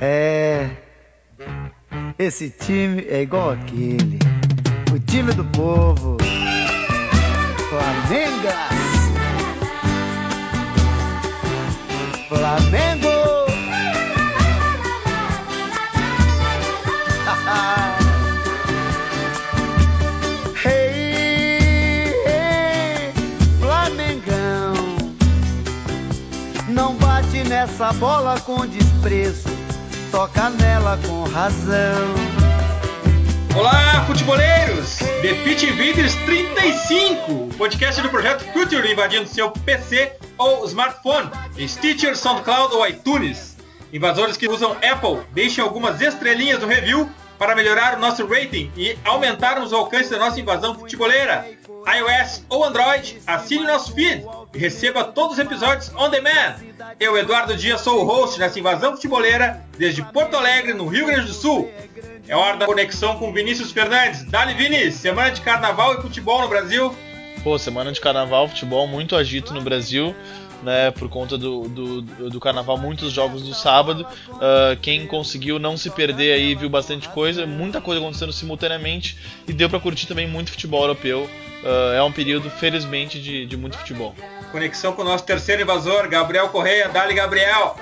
É. Esse time é igual aquele. O time do povo. Flamengo. Flamengo. hey, Flamengão. Não bate nessa bola com desprezo. Toca nela com razão. Olá, futeboleiros! The Pitch Invaders 35, podcast do projeto Future invadindo seu PC ou smartphone, Stitcher, SoundCloud ou iTunes. Invasores que usam Apple, deixem algumas estrelinhas no review para melhorar o nosso rating e aumentarmos o alcance da nossa invasão futeboleira. iOS ou Android, assine nosso feed e receba todos os episódios on demand. Eu, Eduardo Dias, sou o host nessa invasão futeboleira desde Porto Alegre, no Rio Grande do Sul. É hora da conexão com Vinícius Fernandes. Dali, Vini, semana de carnaval e futebol no Brasil. Pô, semana de carnaval, futebol muito agito no Brasil. Né, por conta do, do, do, carnaval, muitos jogos do sábado. Uh, quem conseguiu não se perder aí viu bastante coisa, muita coisa acontecendo simultaneamente e deu para curtir também muito futebol europeu. Uh, é um período, felizmente, de, de muito futebol. Conexão com o nosso terceiro invasor, Gabriel Correia. Dali, Gabriel!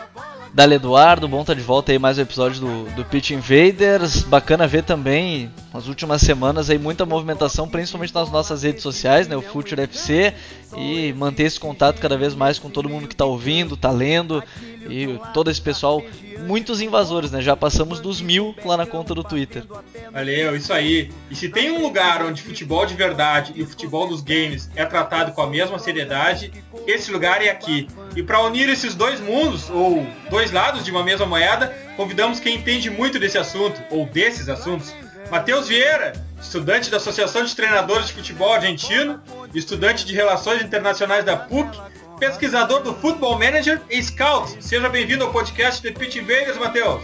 Dali Eduardo, bom estar tá de volta aí mais um episódio do, do Pitch Invaders. Bacana ver também nas últimas semanas aí muita movimentação, principalmente nas nossas redes sociais, né, o Future FC, e manter esse contato cada vez mais com todo mundo que está ouvindo, está lendo e todo esse pessoal, muitos invasores, né? Já passamos dos mil lá na conta do Twitter. Valeu, isso aí. E se tem um lugar onde futebol de verdade e o futebol dos games é tratado com a mesma seriedade, esse lugar é aqui. E para unir esses dois mundos, ou dois lados de uma mesma moeda, convidamos quem entende muito desse assunto, ou desses assuntos. Matheus Vieira, estudante da Associação de Treinadores de Futebol Argentino, estudante de Relações Internacionais da PUC, pesquisador do Football Manager e Scout. Seja bem-vindo ao podcast The Pitch Invaders, Matheus.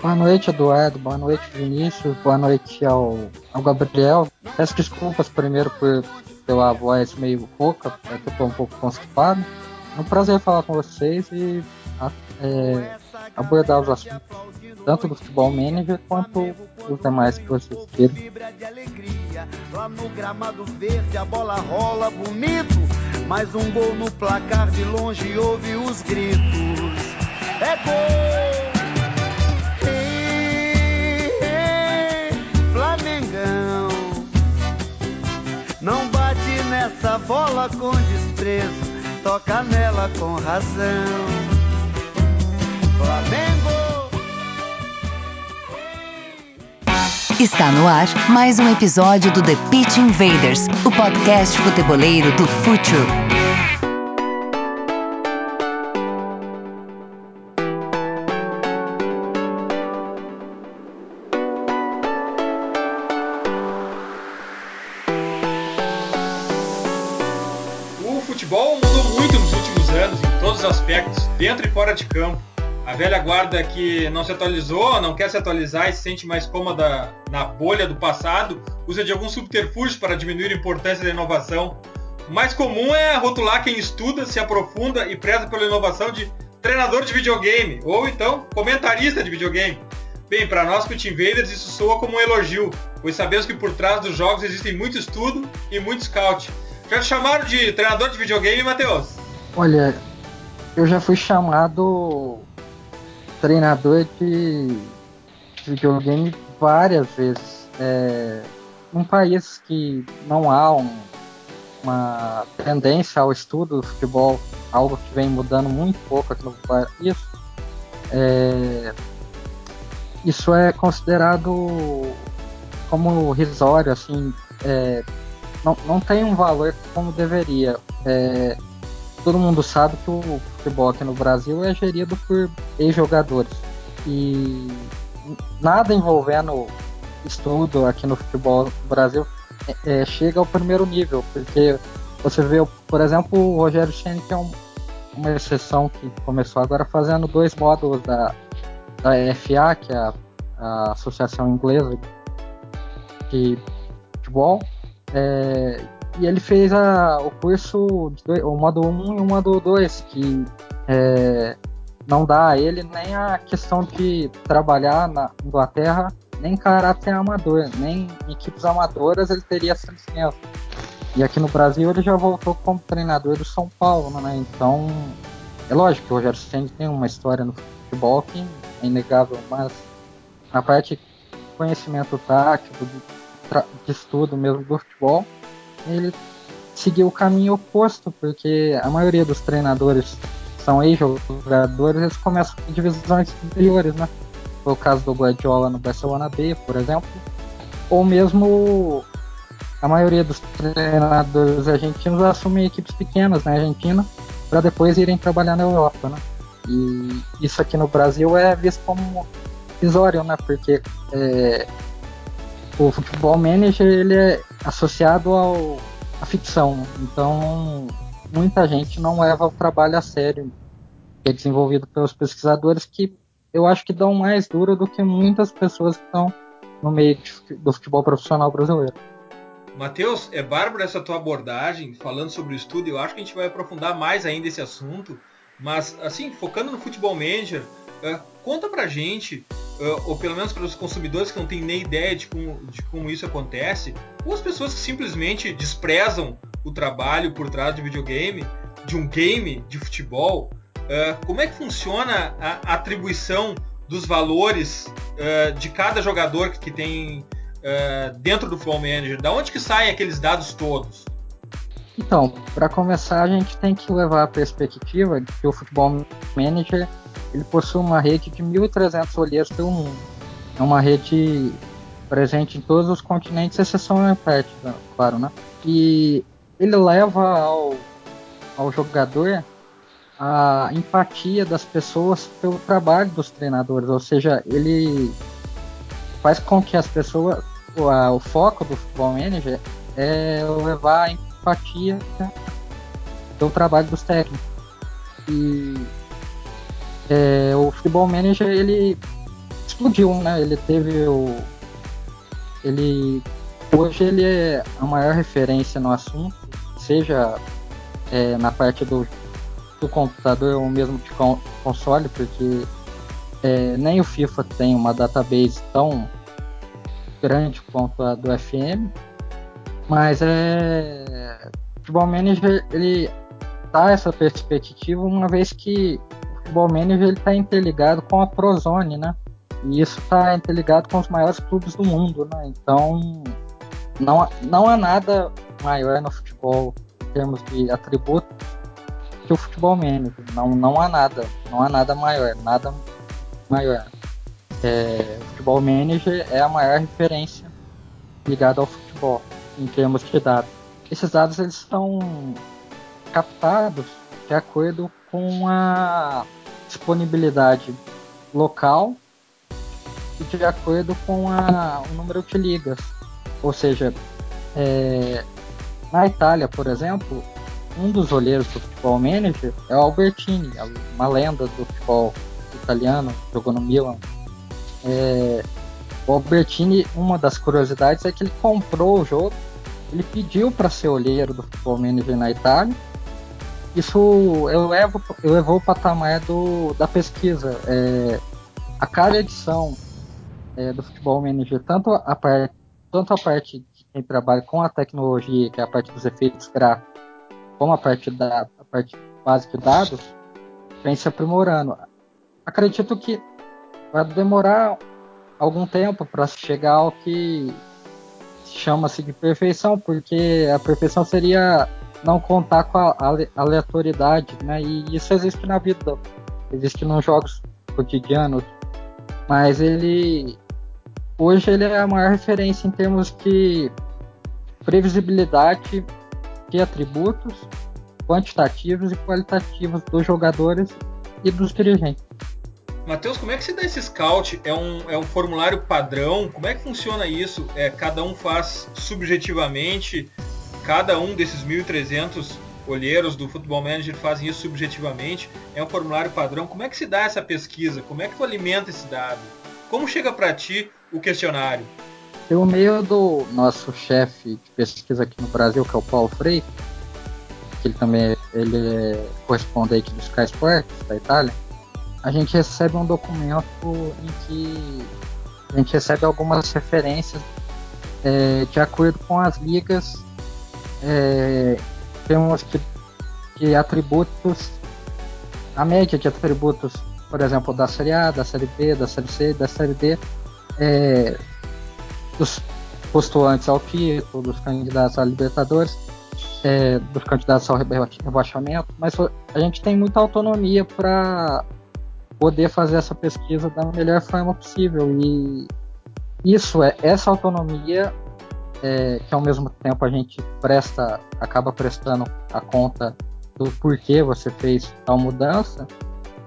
Boa noite, Eduardo. Boa noite, Vinícius. Boa noite ao, ao Gabriel. Peço desculpas primeiro por pela voz meio rouca, é que eu estou um pouco constipado. É um prazer falar com vocês e é, abordar os assuntos tanto do futebol manager quanto os demais que vocês queiram. Lá no gramado verde a bola rola bonito, mais um gol no placar de longe ouve os gritos. É gol! Flamengão, não bate nessa bola com desprezo toca nela com razão. Está no ar mais um episódio do The Pitch Invaders, o podcast futeboleiro do Futuro. dentro e fora de campo. Velha guarda que não se atualizou, não quer se atualizar e se sente mais cômoda na bolha do passado, usa de alguns subterfúgios para diminuir a importância da inovação. O mais comum é rotular quem estuda, se aprofunda e preza pela inovação de treinador de videogame, ou então comentarista de videogame. Bem, para nós que Team Invaders isso soa como um elogio, pois sabemos que por trás dos jogos existem muito estudo e muito scout. Já te chamaram de treinador de videogame, Matheus? Olha, eu já fui chamado treinador de videogame várias vezes. É, num país que não há um, uma tendência ao estudo do futebol, algo que vem mudando muito pouco aqui no país, é, isso é considerado como risório, assim, é, não, não tem um valor como deveria. É, todo mundo sabe que o futebol aqui no Brasil é gerido por ex-jogadores. E nada envolvendo estudo aqui no futebol no Brasil é, é, chega ao primeiro nível, porque você vê, por exemplo, o Rogério Ceni que é um, uma exceção que começou agora fazendo dois módulos da, da FA, que é a, a Associação Inglesa de Futebol, é, e ele fez a, o curso, o módulo 1 e o módulo 2, que é, não dá a ele nem a questão de trabalhar na Inglaterra, nem caráter amador, nem em equipes amadoras ele teria essa licença. E aqui no Brasil ele já voltou como treinador do São Paulo, né? Então, é lógico que o Rogério Ceni tem uma história no futebol que é inegável, mas na parte de conhecimento tático, de, de estudo mesmo do futebol, ele seguiu o caminho oposto, porque a maioria dos treinadores são ex-jogadores, eles começam em divisões superiores, né? Foi o caso do Guardiola no Barcelona B, por exemplo, ou mesmo a maioria dos treinadores argentinos assumem equipes pequenas na Argentina para depois irem trabalhar na Europa, né? E isso aqui no Brasil é visto como risório, né? Porque é, o futebol manager ele é associado ao à ficção, então muita gente não leva o trabalho a sério que é desenvolvido pelos pesquisadores que eu acho que dão mais duro do que muitas pessoas que estão no meio do futebol profissional brasileiro. Matheus, é bárbaro essa tua abordagem falando sobre o estudo. Eu acho que a gente vai aprofundar mais ainda esse assunto. Mas, assim, focando no futebol manager, uh, conta pra gente, uh, ou pelo menos para os consumidores que não têm nem ideia de como, de como isso acontece, ou as pessoas que simplesmente desprezam o trabalho por trás de videogame, de um game de futebol, uh, como é que funciona a atribuição dos valores uh, de cada jogador que tem dentro do Futebol Manager? Da onde que saem aqueles dados todos? Então, para começar, a gente tem que levar a perspectiva de que o Futebol Manager ele possui uma rede de 1.300 olheiros pelo mundo. É uma rede presente em todos os continentes, exceção a Antártida, claro, né? E ele leva ao, ao jogador a empatia das pessoas pelo trabalho dos treinadores, ou seja, ele faz com que as pessoas, o, a, o foco do futebol manager é levar a empatia pelo trabalho dos técnicos. E é, o futebol manager ele explodiu, né? Ele teve o ele hoje ele é a maior referência no assunto, seja é, na parte do do computador ou mesmo de console, porque é, nem o FIFA tem uma database tão grande quanto a do FM, mas é, o Futebol Manager ele dá essa perspectiva uma vez que Futebol Manager está interligado com a Prozone, né? E isso está interligado com os maiores clubes do mundo, né? Então não, não há nada maior no futebol em termos de atributos que o futebol manager. Não, não há nada, não há nada maior, nada maior. É, o futebol manager é a maior referência ligada ao futebol em termos de dados. Esses dados eles são captados de acordo com a disponibilidade local e de acordo com a, o número de ligas. Ou seja, é, na Itália, por exemplo, um dos olheiros do futebol manager é o Albertini, uma lenda do futebol italiano, jogou no Milan. É, o Albertini, uma das curiosidades é que ele comprou o jogo, ele pediu para ser olheiro do futebol manager na Itália. Isso eleva, elevou o patamar do, da pesquisa. É, a cada edição é, do futebol manager, tanto a parte tanto a parte de quem trabalha com a tecnologia, que é a parte dos efeitos gráficos, como a parte da a parte básica de dados, vem se aprimorando. Acredito que vai demorar algum tempo para chegar ao que chama-se de perfeição, porque a perfeição seria não contar com a aleatoriedade, né? E isso existe na vida, existe nos jogos cotidianos, mas ele hoje ele é a maior referência em termos de previsibilidade de atributos quantitativos e qualitativos dos jogadores e dos dirigentes. Matheus, como é que se dá esse scout? É um, é um formulário padrão? Como é que funciona isso? É, cada um faz subjetivamente, cada um desses 1.300 olheiros do Futebol Manager fazem isso subjetivamente? É um formulário padrão? Como é que se dá essa pesquisa? Como é que tu alimenta esse dado? Como chega para ti o questionário? Pelo meio do nosso chefe de pesquisa aqui no Brasil, que é o Paulo Freire, que ele também ele é correspondente do Sky Sports, da Itália, a gente recebe um documento em que a gente recebe algumas referências é, de acordo com as ligas, é, temos que, que atributos, a média de atributos, por exemplo, da Série A, da Série B, da Série C, da Série D, é, dos postulantes ao título, dos candidatos a Libertadores, é, dos candidatos ao rebaixamento, mas a gente tem muita autonomia para poder fazer essa pesquisa da melhor forma possível. E isso é essa autonomia é, que ao mesmo tempo a gente presta acaba prestando a conta do porquê você fez tal mudança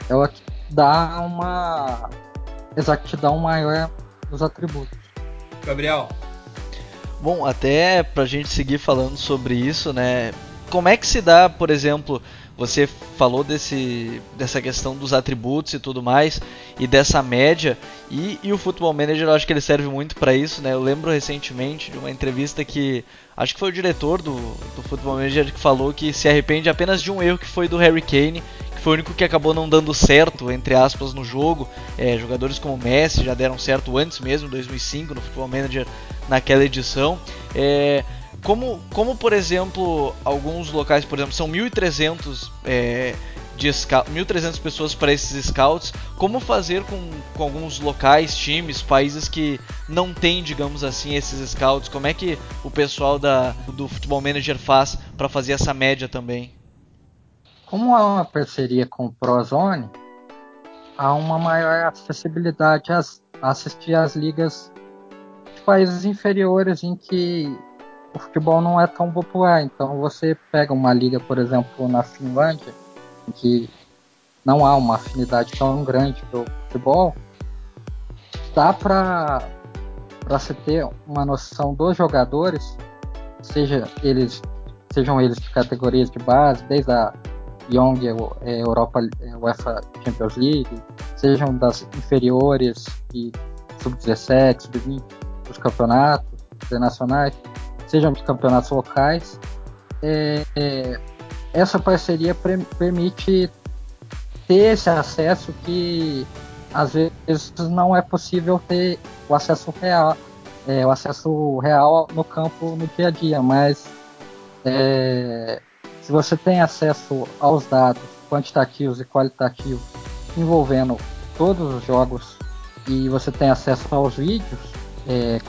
ela dá uma exatidão maior dos atributos Gabriel Bom, até pra gente seguir falando sobre isso, né? Como é que se dá, por exemplo, você falou desse, dessa questão dos atributos e tudo mais, e dessa média, e, e o Football Manager eu acho que ele serve muito para isso, né? Eu lembro recentemente de uma entrevista que acho que foi o diretor do, do Football Manager que falou que se arrepende apenas de um erro que foi do Harry Kane, que foi o único que acabou não dando certo, entre aspas, no jogo. É, jogadores como Messi já deram certo antes mesmo, 2005, no Football Manager naquela edição. É, como, como, por exemplo, alguns locais, por exemplo, são 1.300 é, de 1.300 pessoas para esses scouts, como fazer com, com alguns locais, times, países que não têm, digamos assim, esses scouts? Como é que o pessoal da, do Futebol Manager faz para fazer essa média também? Como há uma parceria com o Prozone, há uma maior acessibilidade a assistir às ligas de países inferiores em que o futebol não é tão popular. Então você pega uma liga, por exemplo, na Finlândia, em que não há uma afinidade tão grande pelo futebol, dá para para se ter uma noção dos jogadores, seja eles sejam eles de categorias de base, desde a Young é, Europa é, UEFA Champions League, sejam das inferiores e sub-17, sub-20 dos campeonatos internacionais, sejam dos campeonatos locais. É, é, essa parceria permite ter esse acesso que às vezes não é possível ter o acesso real, é, o acesso real no campo no dia a dia, mas é, se você tem acesso aos dados quantitativos e qualitativos envolvendo todos os jogos e você tem acesso aos vídeos é,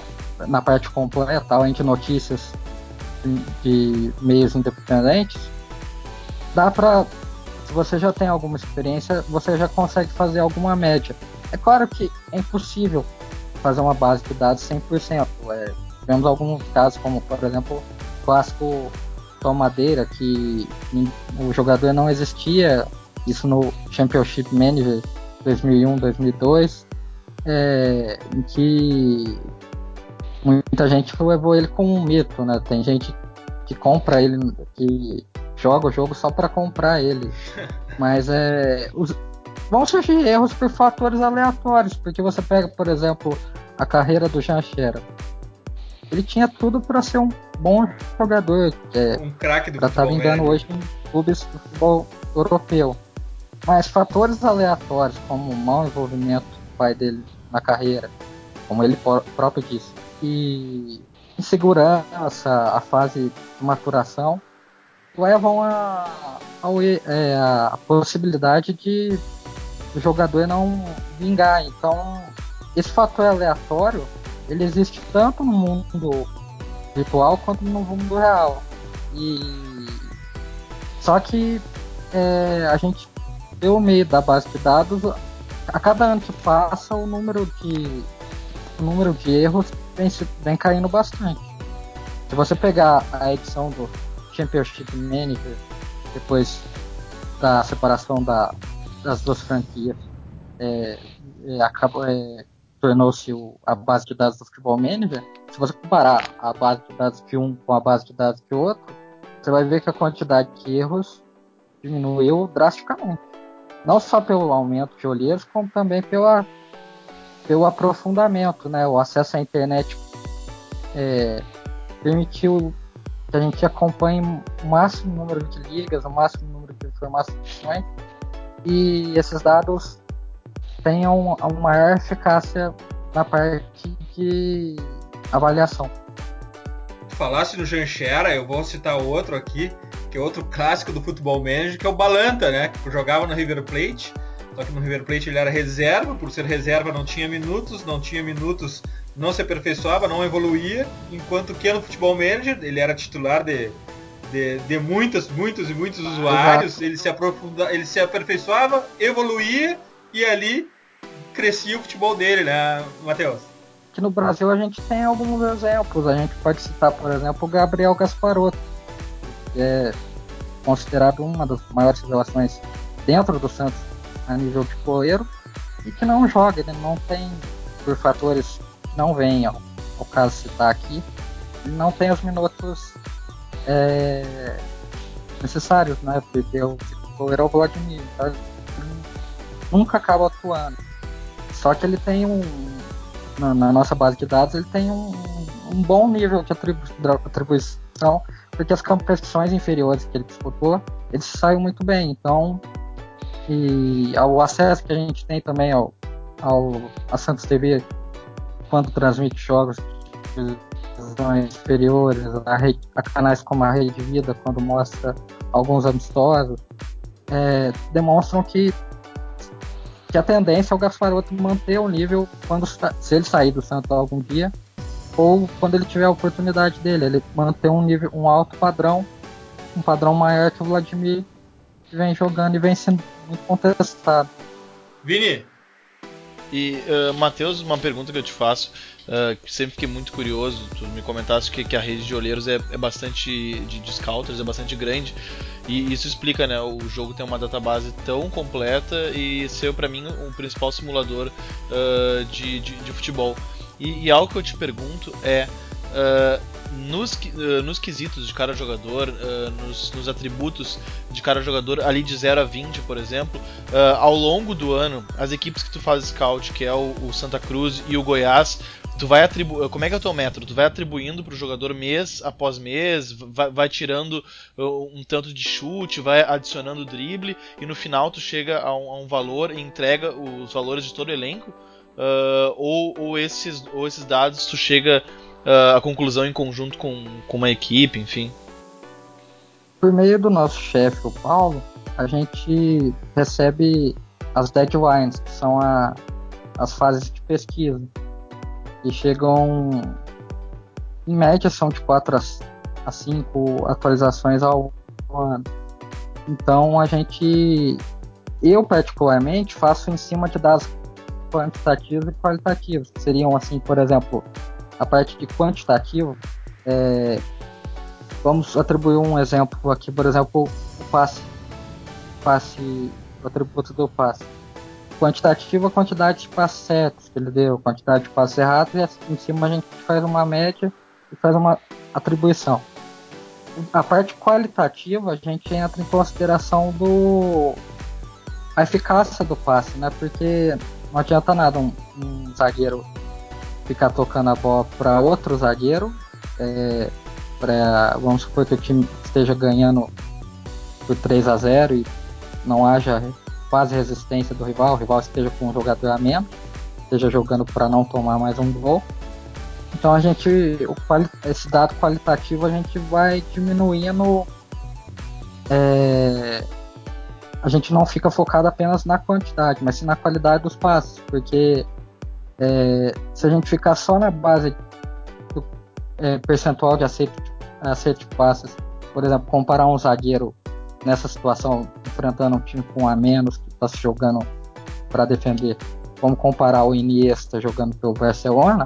na parte completa, além de notícias de meios independentes, dá para se você já tem alguma experiência, você já consegue fazer alguma média. É claro que é impossível fazer uma base de dados 100%. É, tivemos alguns casos, como por exemplo, o clássico tomadeira que o jogador não existia, isso no Championship Manager 2001, 2002, é, em que muita gente levou ele como um mito, né? Tem gente que compra ele, que joga o jogo só para comprar ele, mas é os, vão surgir erros por fatores aleatórios, porque você pega, por exemplo, a carreira do Jean Scherer. Ele tinha tudo para ser um bom jogador. É, um craque do pra estar tá vingando hoje em clubes do futebol europeu. Mas fatores aleatórios, como o mau envolvimento do pai dele na carreira, como ele próprio disse, e insegurança, a fase de maturação, levam a, a, é, a possibilidade de o jogador não vingar. Então, esse fator aleatório, ele existe tanto no mundo virtual quanto no mundo real. E só que é, a gente, pelo meio da base de dados, a cada ano que passa, o número de o número de erros vem, vem caindo bastante. Se você pegar a edição do Championship Manager depois da separação da, das duas franquias, é, é, acabou, é, tornou-se a base de dados do Futebol Manager, se você comparar a base de dados de um com a base de dados de outro, você vai ver que a quantidade de erros diminuiu drasticamente. Não só pelo aumento de olheiros, como também pela, pelo aprofundamento. Né? O acesso à internet é, permitiu que a gente acompanhe o máximo número de ligas, o máximo número de informações, e esses dados tenham uma maior eficácia na parte de avaliação. Falasse no Janchera, eu vou citar outro aqui, que é outro clássico do futebol manager, que é o Balanta, né? Que jogava no River Plate. Só que no River Plate ele era reserva, por ser reserva não tinha minutos, não tinha minutos, não se aperfeiçoava, não evoluía. Enquanto que no futebol manager ele era titular de, de, de muitos, muitos e muitos usuários. Ele se, aprofunda, ele se aperfeiçoava, evoluía e ali crescia o futebol dele, né, Matheus? Aqui no Brasil a gente tem alguns exemplos. A gente pode citar, por exemplo, o Gabriel Gasparotto, que é considerado uma das maiores revelações dentro do Santos a nível de goleiro e que não joga, ele não tem, por fatores que não vêm ao, ao caso citar aqui, ele não tem os minutos é, necessários, né? Porque o goleiro é o Vladimir, então ele nunca acaba atuando. Só que ele tem um. Na, na nossa base de dados, ele tem um, um bom nível de atribu atribuição, porque as competições inferiores que ele disputou, ele saiu muito bem. Então, e ao acesso que a gente tem também ao, ao a Santos TV, quando transmite jogos inferiores, a, rede, a canais como a Rede de Vida, quando mostra alguns amistosos, é, demonstram que que a tendência é o Gasparoto manter o nível quando se ele sair do Santos algum dia ou quando ele tiver a oportunidade dele, ele manter um nível, um alto padrão, um padrão maior que o Vladimir vem jogando e vem sendo muito contestado. Vini. E uh, Matheus, uma pergunta que eu te faço, uh, que sempre fiquei muito curioso, tu me comentaste que, que a rede de olheiros é, é bastante de, de scouters, é bastante grande. E isso explica, né? O jogo tem uma database tão completa e ser para mim o principal simulador uh, de, de, de, futebol. E, e, algo que eu te pergunto é uh, nos, uh, nos quesitos de cada jogador, nos, nos, atributos de cada jogador, ali de 0 a 20, por exemplo, ao longo do ano, as equipes que tu faz scout, que é o, o Santa Cruz e o Goiás, tu vai atribuir. Como é que é o teu método? Tu vai atribuindo pro jogador mês após mês, vai, vai, tirando um tanto de chute, vai adicionando drible, e no final tu chega a um, a um valor e entrega os valores de todo o elenco? Uh, ou, ou, esses, ou esses dados tu chega uh, à conclusão em conjunto com, com uma equipe, enfim? Por meio do nosso chefe, o Paulo, a gente recebe as deadlines, que são a, as fases de pesquisa e chegam em média são de 4 a 5 atualizações ao ano. Então a gente eu particularmente faço em cima de dados quantitativos e qualitativos, que seriam assim, por exemplo, a parte de quantitativo, é, vamos atribuir um exemplo aqui, por exemplo, o passe, passe, o atributo do passe quantitativa a quantidade de passos certos que ele deu, quantidade de passos errados, e assim, em cima a gente faz uma média e faz uma atribuição. A parte qualitativa a gente entra em consideração do a eficácia do passe, né? Porque não adianta nada um, um zagueiro ficar tocando a bola para outro zagueiro, é, pra, vamos supor que o time esteja ganhando por 3 a 0 e não haja quase resistência do rival, o rival esteja com um jogador a menos, esteja jogando para não tomar mais um gol. Então a gente, esse dado qualitativo a gente vai diminuindo. É, a gente não fica focado apenas na quantidade, mas sim na qualidade dos passes, porque é, se a gente ficar só na base do é, percentual de acerto, acerto de passes, por exemplo, comparar um zagueiro nessa situação, enfrentando um time com a menos, que está se jogando para defender, vamos comparar o Iniesta jogando pelo Barcelona,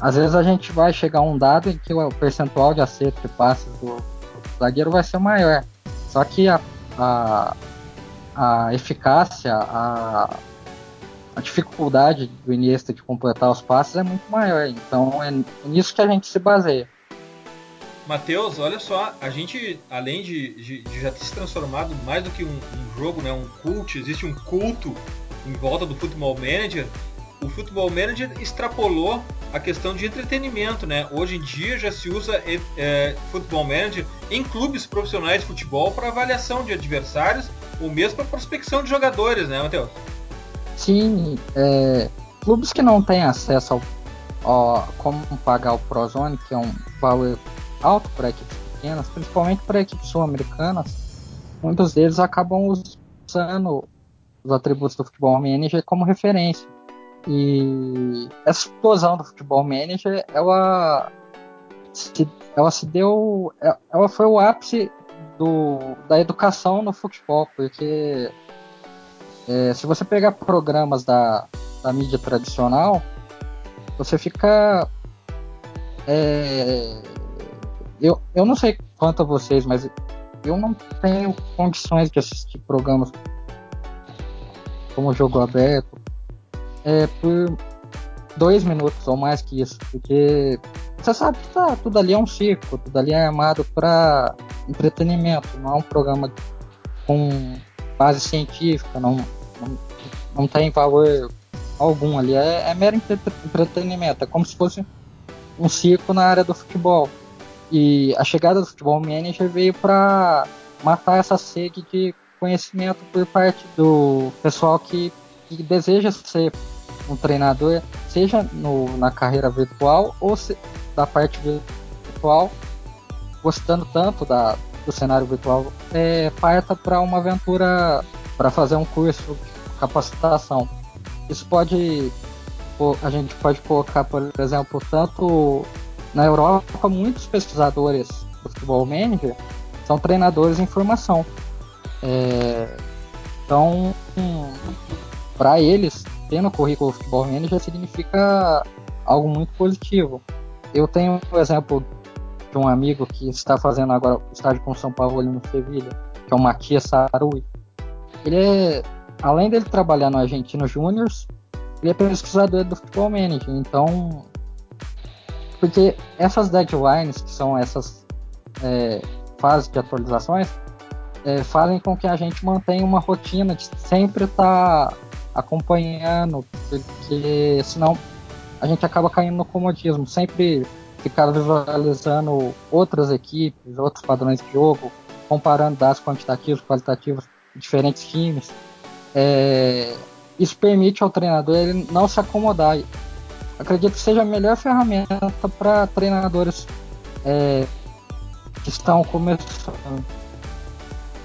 às vezes a gente vai chegar a um dado em que o percentual de acerto de passes do, do zagueiro vai ser maior. Só que a, a, a eficácia, a, a dificuldade do Iniesta de completar os passes é muito maior. Então é nisso que a gente se baseia. Matheus, olha só, a gente, além de, de, de, já ter se transformado mais do que um, um, jogo, né, um cult, existe um culto em volta do Futebol Manager, o Futebol Manager extrapolou a questão de entretenimento, né? Hoje em dia já se usa é, é Futebol Manager em clubes profissionais de futebol para avaliação de adversários ou mesmo para prospecção de jogadores, né, Matheus? Sim, é, clubes que não têm acesso ao, ao como pagar o Prozone, que é um valor alto para equipes pequenas, principalmente para equipes sul-americanas, muitos deles acabam usando os atributos do Futebol Manager como referência. E essa explosão do Futebol Manager, ela se, ela se deu, ela foi o ápice do, da educação no futebol, porque é, se você pegar programas da, da mídia tradicional, você fica. É, eu, eu não sei quanto a vocês, mas eu não tenho condições de assistir programas como jogo aberto é, por dois minutos ou mais que isso, porque você sabe que tá, tudo ali é um circo, tudo ali é armado para entretenimento, não é um programa com base científica, não, não, não tem valor algum ali, é, é mero entretenimento, é como se fosse um circo na área do futebol. E a chegada do futebol manager veio para matar essa sede de conhecimento por parte do pessoal que, que deseja ser um treinador, seja no, na carreira virtual ou se, da parte virtual, gostando tanto da, do cenário virtual, é, parta para uma aventura para fazer um curso de capacitação. Isso pode, a gente pode colocar, por exemplo, tanto na Europa, muitos pesquisadores do futebol manager são treinadores em formação. É, então, para eles, ter no currículo futebol manager significa algo muito positivo. Eu tenho um exemplo de um amigo que está fazendo agora estágio com São Paulo no Sevilha, que é o Matias Sarui. Ele é, além dele trabalhar no Argentino Júniors, ele é pesquisador do Futebol Manager. Então, porque essas deadlines, que são essas é, fases de atualizações, é, fazem com que a gente mantenha uma rotina de sempre estar tá acompanhando, porque senão a gente acaba caindo no comodismo, sempre ficar visualizando outras equipes, outros padrões de jogo, comparando dados quantitativos, qualitativos de diferentes times. É, isso permite ao treinador ele não se acomodar. Acredito que seja a melhor ferramenta para treinadores é, que estão começando.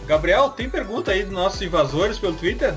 Gabriel, tem pergunta aí dos nossos invasores pelo Twitter?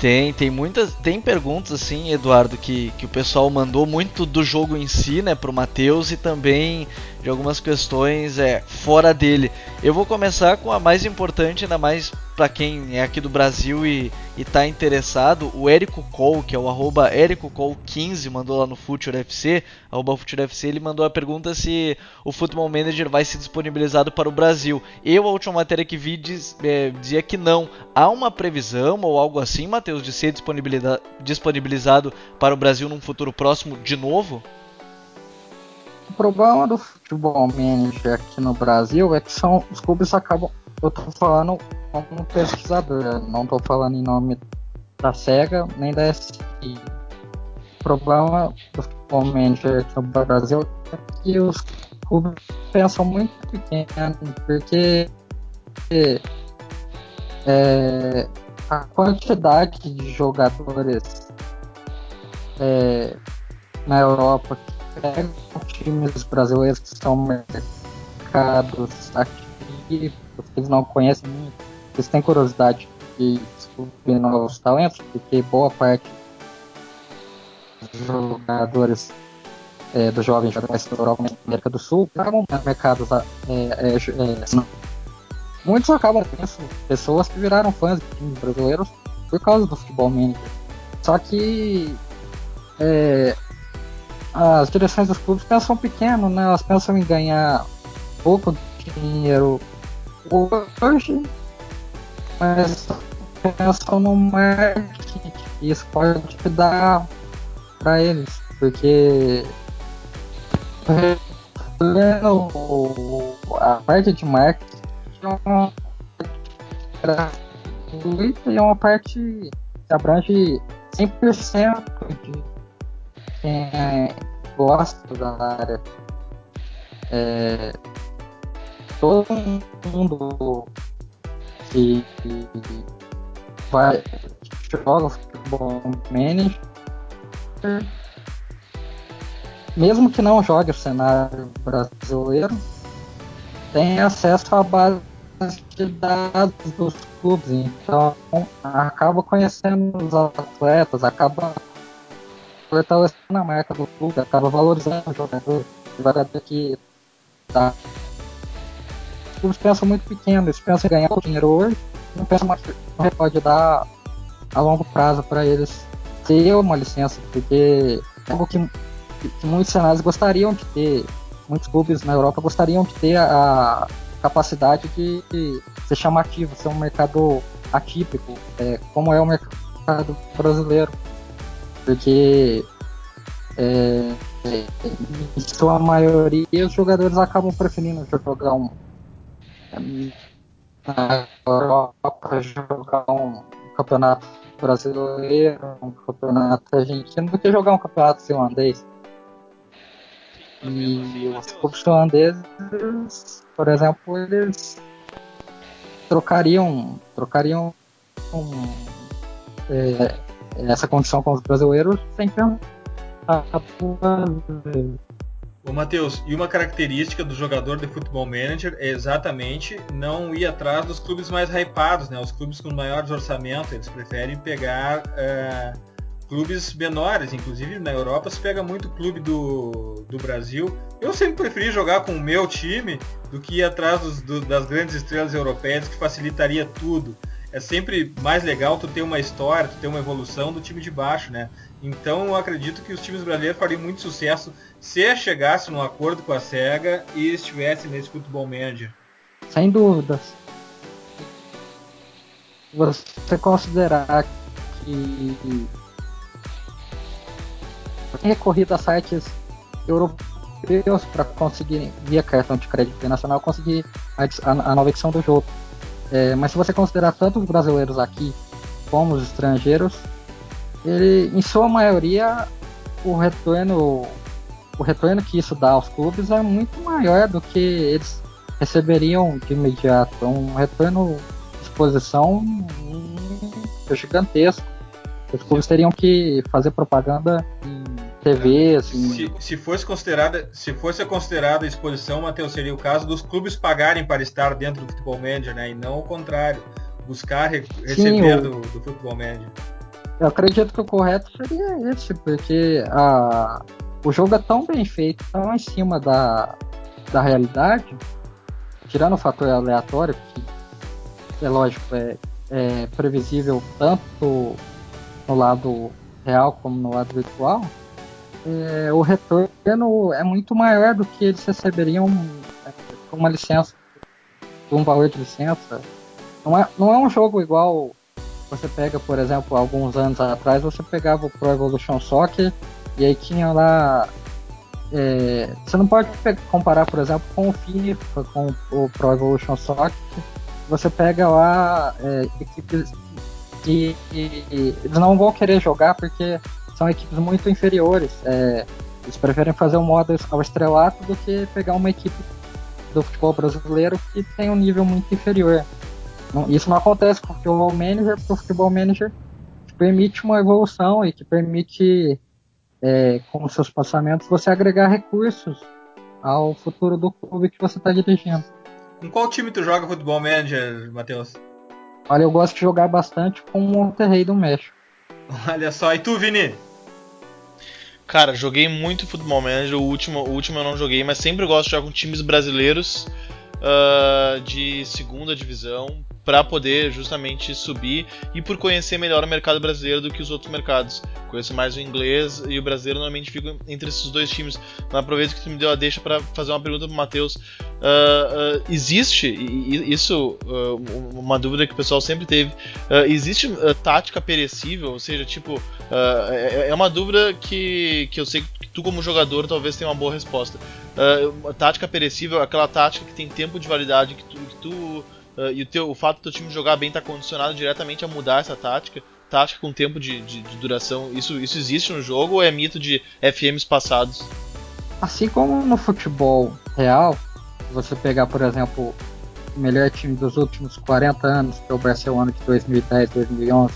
Tem, tem muitas, tem perguntas assim, Eduardo, que, que o pessoal mandou muito do jogo em si, né, pro Matheus e também de algumas questões é fora dele. Eu vou começar com a mais importante, ainda mais para quem é aqui do Brasil e, está interessado, o Érico Cole, que é o arroba EricoCole15, mandou lá no Future FC, arroba Future FC, ele mandou a pergunta se o Football Manager vai ser disponibilizado para o Brasil. Eu, a última matéria que vi, diz, é, dizia que não. Há uma previsão ou algo assim, Matheus, de ser disponibilizado para o Brasil num futuro próximo de novo? O problema do futebol manager aqui no Brasil é que são os clubes acabam. Eu tô falando como pesquisador, não tô falando em nome da SEGA nem da SI. O problema do futebol manager aqui no Brasil é que os clubes pensam muito pequeno, porque é, a quantidade de jogadores é, na Europa pegam times brasileiros que são mercados que eles não conhecem muito, eles têm curiosidade de descobrir novos talentos, porque boa parte dos jogadores é, dos jovens jogadores da Europa e América do Sul acabam mercados é, é, é muitos acabam conhecendo pessoas que viraram fãs de times brasileiros por causa do futebol manager. Só que é, as direções dos clubes pensam pequeno, né? Elas pensam em ganhar pouco dinheiro hoje, mas pensam no marketing e isso pode dar para eles, porque a parte de marketing é uma gratuita e é uma parte que abrange 100% de é, gosta da área. É, todo mundo que, vai joga Futebol Manager, mesmo que não jogue o cenário brasileiro, tem acesso à base de dados dos clubes, então acaba conhecendo os atletas, acaba fortalecendo a marca do clube, acaba valorizando o jogador. O jogador que tá. Os clubes pensam muito pequeno, eles pensam em ganhar dinheiro hoje, não pensam mais que pode dar a longo prazo para eles ter uma licença, porque é algo que, que muitos cenários gostariam de ter, muitos clubes na Europa gostariam de ter a, capacidade de, de ser chamativo, ser um mercado atípico, é, como é o mercado brasileiro. Porque é, em sua maioria os jogadores acabam preferindo jogar um na Europa jogar um campeonato brasileiro, um campeonato argentino, do que jogar um campeonato finlandês. E os clubes finlandeses, por exemplo, eles trocariam, trocariam um, é, essa condição com os brasileiros sem Ô Matheus, e uma característica do jogador de futebol manager é exatamente não ir atrás dos clubes mais hypados, né? Os clubes com maiores orçamentos, eles preferem pegar uh, clubes menores, inclusive na Europa se pega muito clube do, do Brasil. Eu sempre preferi jogar com o meu time do que ir atrás dos, do, das grandes estrelas europeias, que facilitaria tudo é sempre mais legal tu ter uma história, tu ter uma evolução do time de baixo, né? Então eu acredito que os times brasileiros fariam muito sucesso se chegasse num acordo com a SEGA e estivesse nesse futebol manager. Sem dúvidas. Você considerar que recorrido a sites europeus para conseguir, via cartão de crédito internacional, conseguir a, a nova edição do jogo. É, mas se você considerar tanto os brasileiros aqui como os estrangeiros, ele, em sua maioria, o retorno, o retorno que isso dá aos clubes é muito maior do que eles receberiam de imediato. É um retorno de exposição gigantesco. Os clubes teriam que fazer propaganda em TV, assim. Se, se fosse considerada, se fosse considerada exposição, Matheus, seria o caso dos clubes pagarem para estar dentro do Futebol Manager, né? E não o contrário, buscar re receber o... do, do Futebol Manager. Eu acredito que o correto seria esse, porque a, o jogo é tão bem feito, tão em cima da, da realidade, tirando o fator aleatório, que é lógico, é, é previsível tanto no lado real como no lado virtual, é, o retorno é muito maior do que eles receberiam é, com uma licença, um valor de licença. Não é, não é um jogo igual você pega, por exemplo, alguns anos atrás, você pegava o Pro Evolution Soccer e aí tinha lá. É, você não pode comparar, por exemplo, com o FIFA, com o Pro Evolution Soccer. Você pega lá é, equipes que eles não vão querer jogar porque são equipes muito inferiores. É, eles preferem fazer um modo ao estrelato do que pegar uma equipe do futebol brasileiro que tem um nível muito inferior. Isso não acontece com o futebol manager, porque o futebol manager permite uma evolução e que permite, é, com os seus passamentos, você agregar recursos ao futuro do clube que você está dirigindo. Em qual time tu joga futebol manager, Matheus? Olha, eu gosto de jogar bastante com o Monterrey do México. Olha só, e tu, Vini? Cara, joguei muito Futebol Manager, o último, o último eu não joguei, mas sempre gosto de jogar com times brasileiros uh, de segunda divisão, para poder justamente subir e por conhecer melhor o mercado brasileiro do que os outros mercados. Conheço mais o inglês e o brasileiro normalmente fico entre esses dois times. Mas aproveito que tu me deu a deixa para fazer uma pergunta pro Matheus. Uh, uh, existe, e, isso, uh, uma dúvida que o pessoal sempre teve, existe tática perecível? Ou seja, tipo, é, é, uma dúvida que, que eu sei que tu como jogador talvez tenha uma boa resposta. tática perecível é aquela tática que tem tempo de validade que tu, que tu Uh, e o, teu, o fato do teu time jogar bem está condicionado diretamente a mudar essa tática, tática com tempo de, de, de, duração. Isso, isso existe no jogo ou é mito de FMs passados? Assim como no futebol real, você pegar, por exemplo, o melhor time dos últimos 40 anos, que é o Barcelona de 2010, 2011,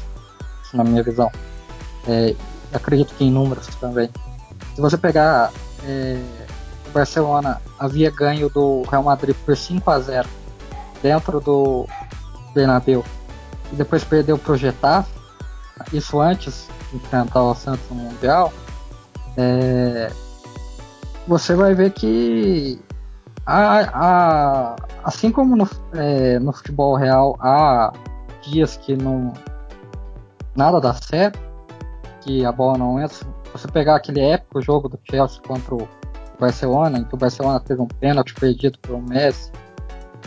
isso na minha visão. é, acredito que em números também. Se você pegar é, o Barcelona havia ganho do Real Madrid por 5 a 0 dentro do Bernabéu e depois perdeu para o Getafe, isso antes de enfrentar o Santos no Mundial, é, você vai ver que assim como no, é, no futebol real há dias que não nada dá certo, que a bola não entra. Você pegar aquele épico jogo do Chelsea contra o Barcelona, em que o Barcelona teve um pênalti perdido pelo Messi,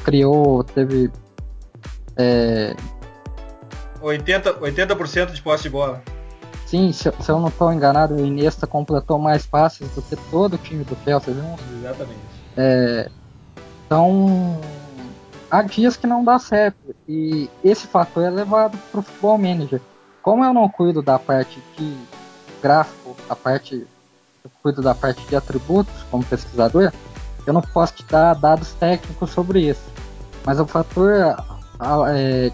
criou, teve é, 80%, 80 de posse de bola. Sim, se, se eu não estou enganado, o Iniesta completou mais passes do que todo o time do Chelsea junto. Exatamente. É, então, há dias que não dá certo. E esse fator é levado para o futebol manager. Como eu não cuido da parte de gráfico, a parte eu cuido da parte de atributos como pesquisador, eu não posso te dar dados técnicos sobre isso. Mas o fator é,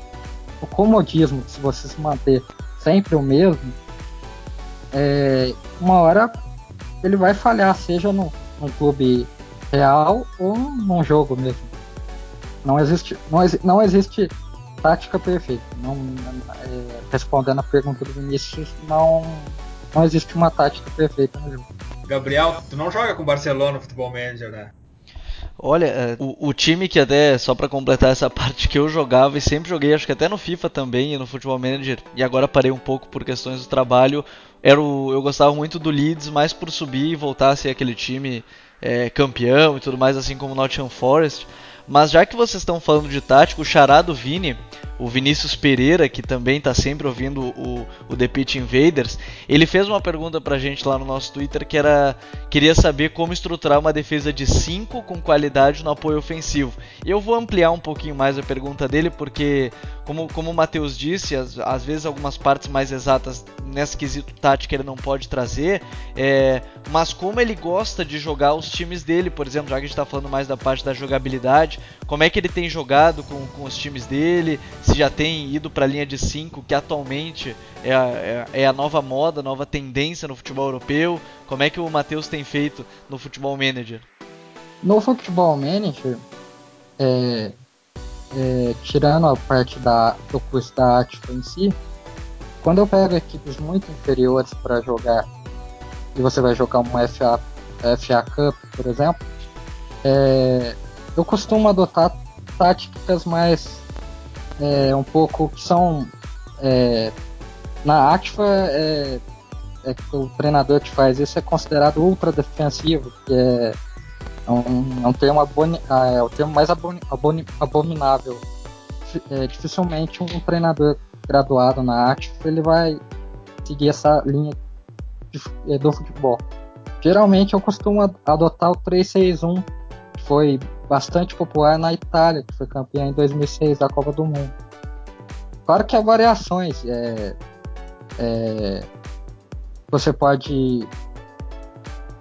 o comodismo, se você se manter sempre o mesmo, é, uma hora ele vai falhar, seja no, num clube real ou num jogo mesmo. Não existe, não, não existe tática perfeita. Não, é, respondendo a pergunta do Vinícius, não, não existe uma tática perfeita no jogo. Gabriel, tu não joga com o Barcelona no Futebol Manager, né? Olha, é, o, o, time que até, só para completar essa parte que eu jogava e sempre joguei, acho que até no FIFA também e no Futebol Manager, e agora parei um pouco por questões do trabalho, era o, eu gostava muito do Leeds, mais por subir e voltar a ser aquele time é, campeão e tudo mais, assim como o Nottingham Forest. Mas já que vocês estão falando de tático, o charado Vini, o Vinícius Pereira, que também está sempre ouvindo o, o The Pitch Invaders, ele fez uma pergunta pra gente lá no nosso Twitter que era queria saber como estruturar uma defesa de 5 com qualidade no apoio ofensivo. Eu vou ampliar um pouquinho mais a pergunta dele, porque, como, como o Matheus disse, às, às vezes algumas partes mais exatas nesse quesito tático ele não pode trazer, é, mas como ele gosta de jogar os times dele, por exemplo, já que a gente está falando mais da parte da jogabilidade, como é que ele tem jogado com, com os times dele, se já tem ido para a linha de 5, que atualmente é a, é, é a, nova moda, nova tendência no futebol europeu. Como é que o Matheus tem feito no Futebol Manager? No Futebol Manager, é, é, tirando a parte da, do curso da Atfa em si, quando eu pego equipes muito inferiores para jogar, e você vai jogar uma FA, FA Cup, por exemplo, é, eu costumo adotar táticas mais é, um pouco que são é, na Atfa é, é, o treinador que faz isso é considerado ultra defensivo, que é, é um, é um termo aboni, ah, é o termo mais aboni, aboni, abominável. É, dificilmente um treinador graduado na Atfa ele vai seguir essa linha de, é, do futebol. Geralmente eu costumo adotar o 361, que foi bastante popular na Itália, que foi campeã em 2006 da Copa do Mundo. Claro que há variações. É, é, você pode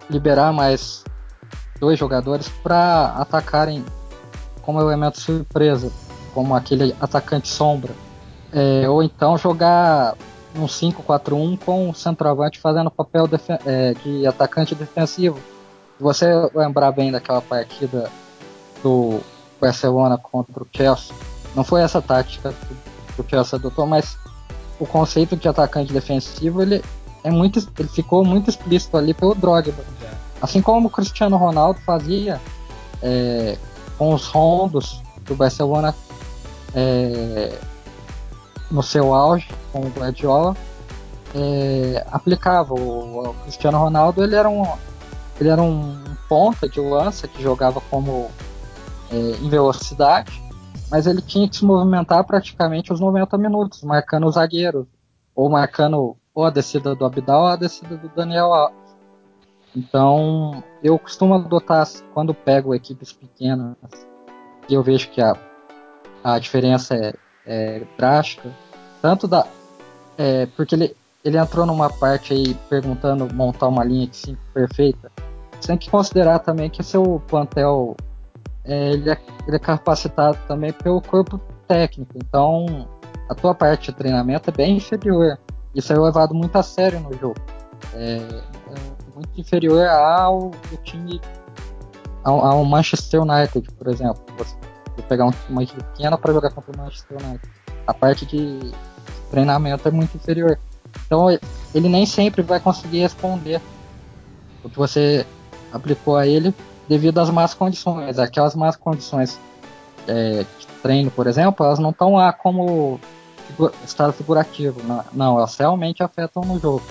liberar mais dois jogadores para atacarem como elemento surpresa, como aquele atacante sombra. É, ou então jogar um 5-4-1 com o centroavante fazendo papel é, de atacante defensivo. Se você lembrar bem daquela partida do Barcelona contra o Chelsea. Não foi essa tática que o Chelsea adotou, mas o conceito de atacante defensivo ele é muito, ele ficou muito explícito ali pelo Drogba. Assim como o Cristiano Ronaldo fazia é, com os rondos do Barcelona é, no seu auge com o Guardiola, é, aplicava. O, o, Cristiano Ronaldo ele era um ele era um ponta de lança que jogava como é, em velocidade, mas ele tinha que se movimentar praticamente os 90 minutos, marcando o zagueiro, ou marcando ou a descida do Abidal ou a descida do Daniel Alves. Então, eu costumo adotar, quando pego equipes pequenas, e eu vejo que a, a diferença é, é drástica, tanto da. É, porque ele, ele entrou numa parte aí perguntando montar uma linha de 5 perfeita. Você tem que considerar também que seu plantel ele, é, ele é capacitado também pelo corpo técnico. Então, a tua parte de treinamento é bem inferior isso é levado muito a sério no jogo. É, é muito inferior ao time ao, ao, Manchester United, por exemplo. Você, pegar uma equipe pequena para jogar contra o Manchester United. A parte de treinamento é muito inferior. Então ele nem sempre vai conseguir responder o que você aplicou a ele devido às más condições. Aquelas más condições é, de treino, por exemplo, elas não estão lá como estado figurativo. Não, elas realmente afetam no jogo.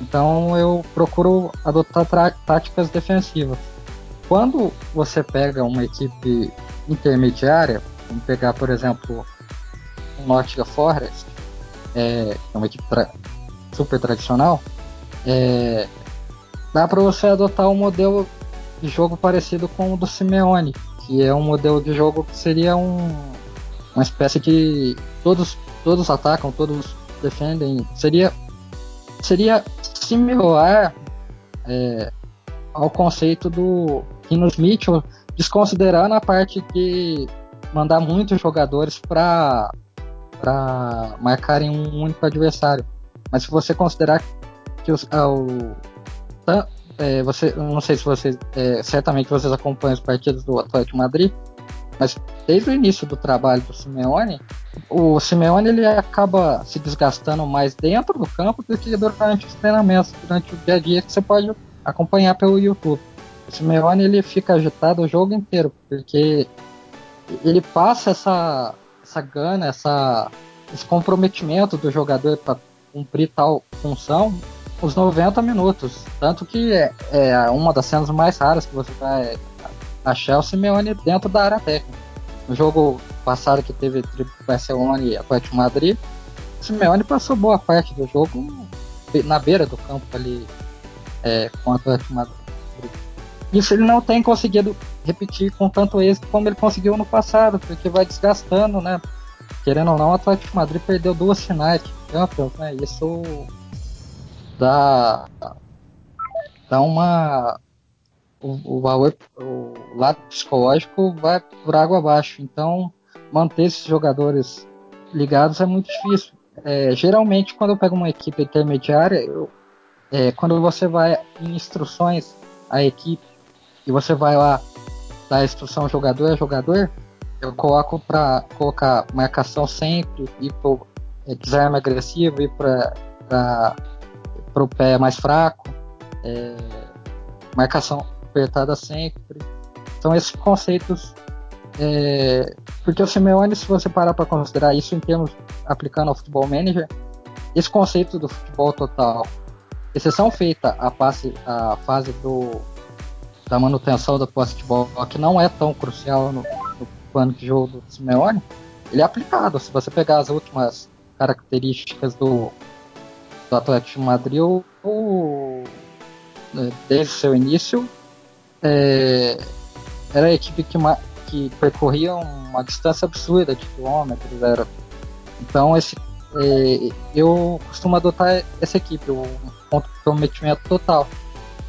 Então eu procuro adotar táticas defensivas. Quando você pega uma equipe intermediária, vamos pegar, por exemplo, o Nottingham Forest, é, é uma equipe tra super tradicional, é, dá para você adotar um modelo de jogo parecido com o do Simeone, que é um modelo de jogo que seria um, uma espécie de todos todos atacam, todos defendem. Seria seria similar é, ao conceito do Rinos Mitchell, desconsiderando a parte de mandar muitos jogadores para para marcarem um único adversário. Mas se você considerar que os, ah, o, é, você, não sei se vocês, é, certamente vocês acompanham os partidos do Atlético Madrid, mas desde o início do trabalho do Simeone, o Simeone ele acaba se desgastando mais dentro do campo do que durante os treinamentos, durante o dia a dia que você pode acompanhar pelo YouTube. O Simeone ele fica agitado o jogo inteiro, porque ele passa essa, essa gana, essa, esse comprometimento do jogador para cumprir tal função os 90 minutos. Tanto que é, é, uma das cenas mais raras que você vai achar o Simeone dentro da área técnica. No jogo passado que teve entre Barcelona e Atlético Madrid, o Simeone passou boa parte do jogo na beira do campo ali é, com o Atlético Madrid. Isso ele não tem conseguido repetir com tanto êxito como ele conseguiu no passado, porque vai desgastando, né? Querendo ou não, o Atlético Madrid perdeu duas finais de Champions, né? Isso dá, dá uma o, o valor, o lado psicológico vai por água abaixo. Então, manter esses jogadores ligados é muito difícil. É, geralmente, quando eu pego uma equipe intermediária, eu, é, quando você vai em instruções à equipe e você vai lá dar instrução jogador a jogador, eu coloco para colocar marcação sempre, ir para é, desarme agressivo, ir para o pé mais fraco, é, marcação apertada sempre. São esses conceitos. É, porque o Simeone, se você parar para considerar isso em termos aplicando ao futebol manager, esse conceito do futebol total, exceção feita a, passe, a fase do, da manutenção da posse de bola, que não é tão crucial no, no plano de jogo do Simeone, ele é aplicado. Se você pegar as últimas características do, do Atlético de Madrid, o, né, desde seu início, é, era a equipe que, que percorria uma distância absurda de quilômetros. Era. Então, esse, é, eu costumo adotar essa equipe, o comprometimento total.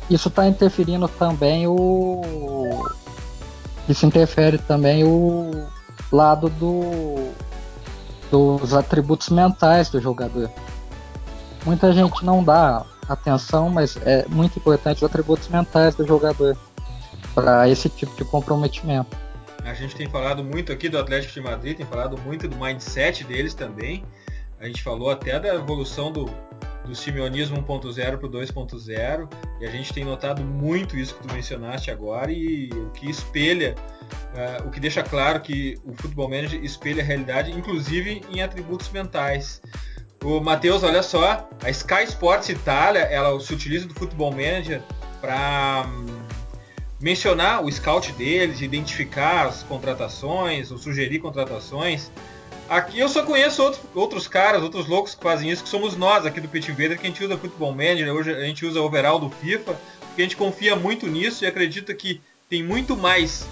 Isso está interferindo também o. Isso interfere também o lado do, dos atributos mentais do jogador. Muita gente não dá atenção, mas é muito importante os atributos mentais do jogador para esse tipo de comprometimento. A gente tem falado muito aqui do Atlético de Madrid, tem falado muito do mindset deles também. A gente falou até da evolução do, do simeonismo 1.0 para o 2.0 e a gente tem notado muito isso que tu mencionaste agora e o que espelha, uh, o que deixa claro que o Futebol Manager espelha a realidade, inclusive em atributos mentais. O Matheus, olha só, a Sky Sports Itália, ela se utiliza do Futebol Manager para mencionar o scout deles, identificar as contratações, ou sugerir contratações. Aqui eu só conheço outros, outros caras, outros loucos que fazem isso, que somos nós aqui do Pit Invader, que a gente usa Football Manager, hoje a gente usa overall do FIFA, porque a gente confia muito nisso e acredita que tem muito mais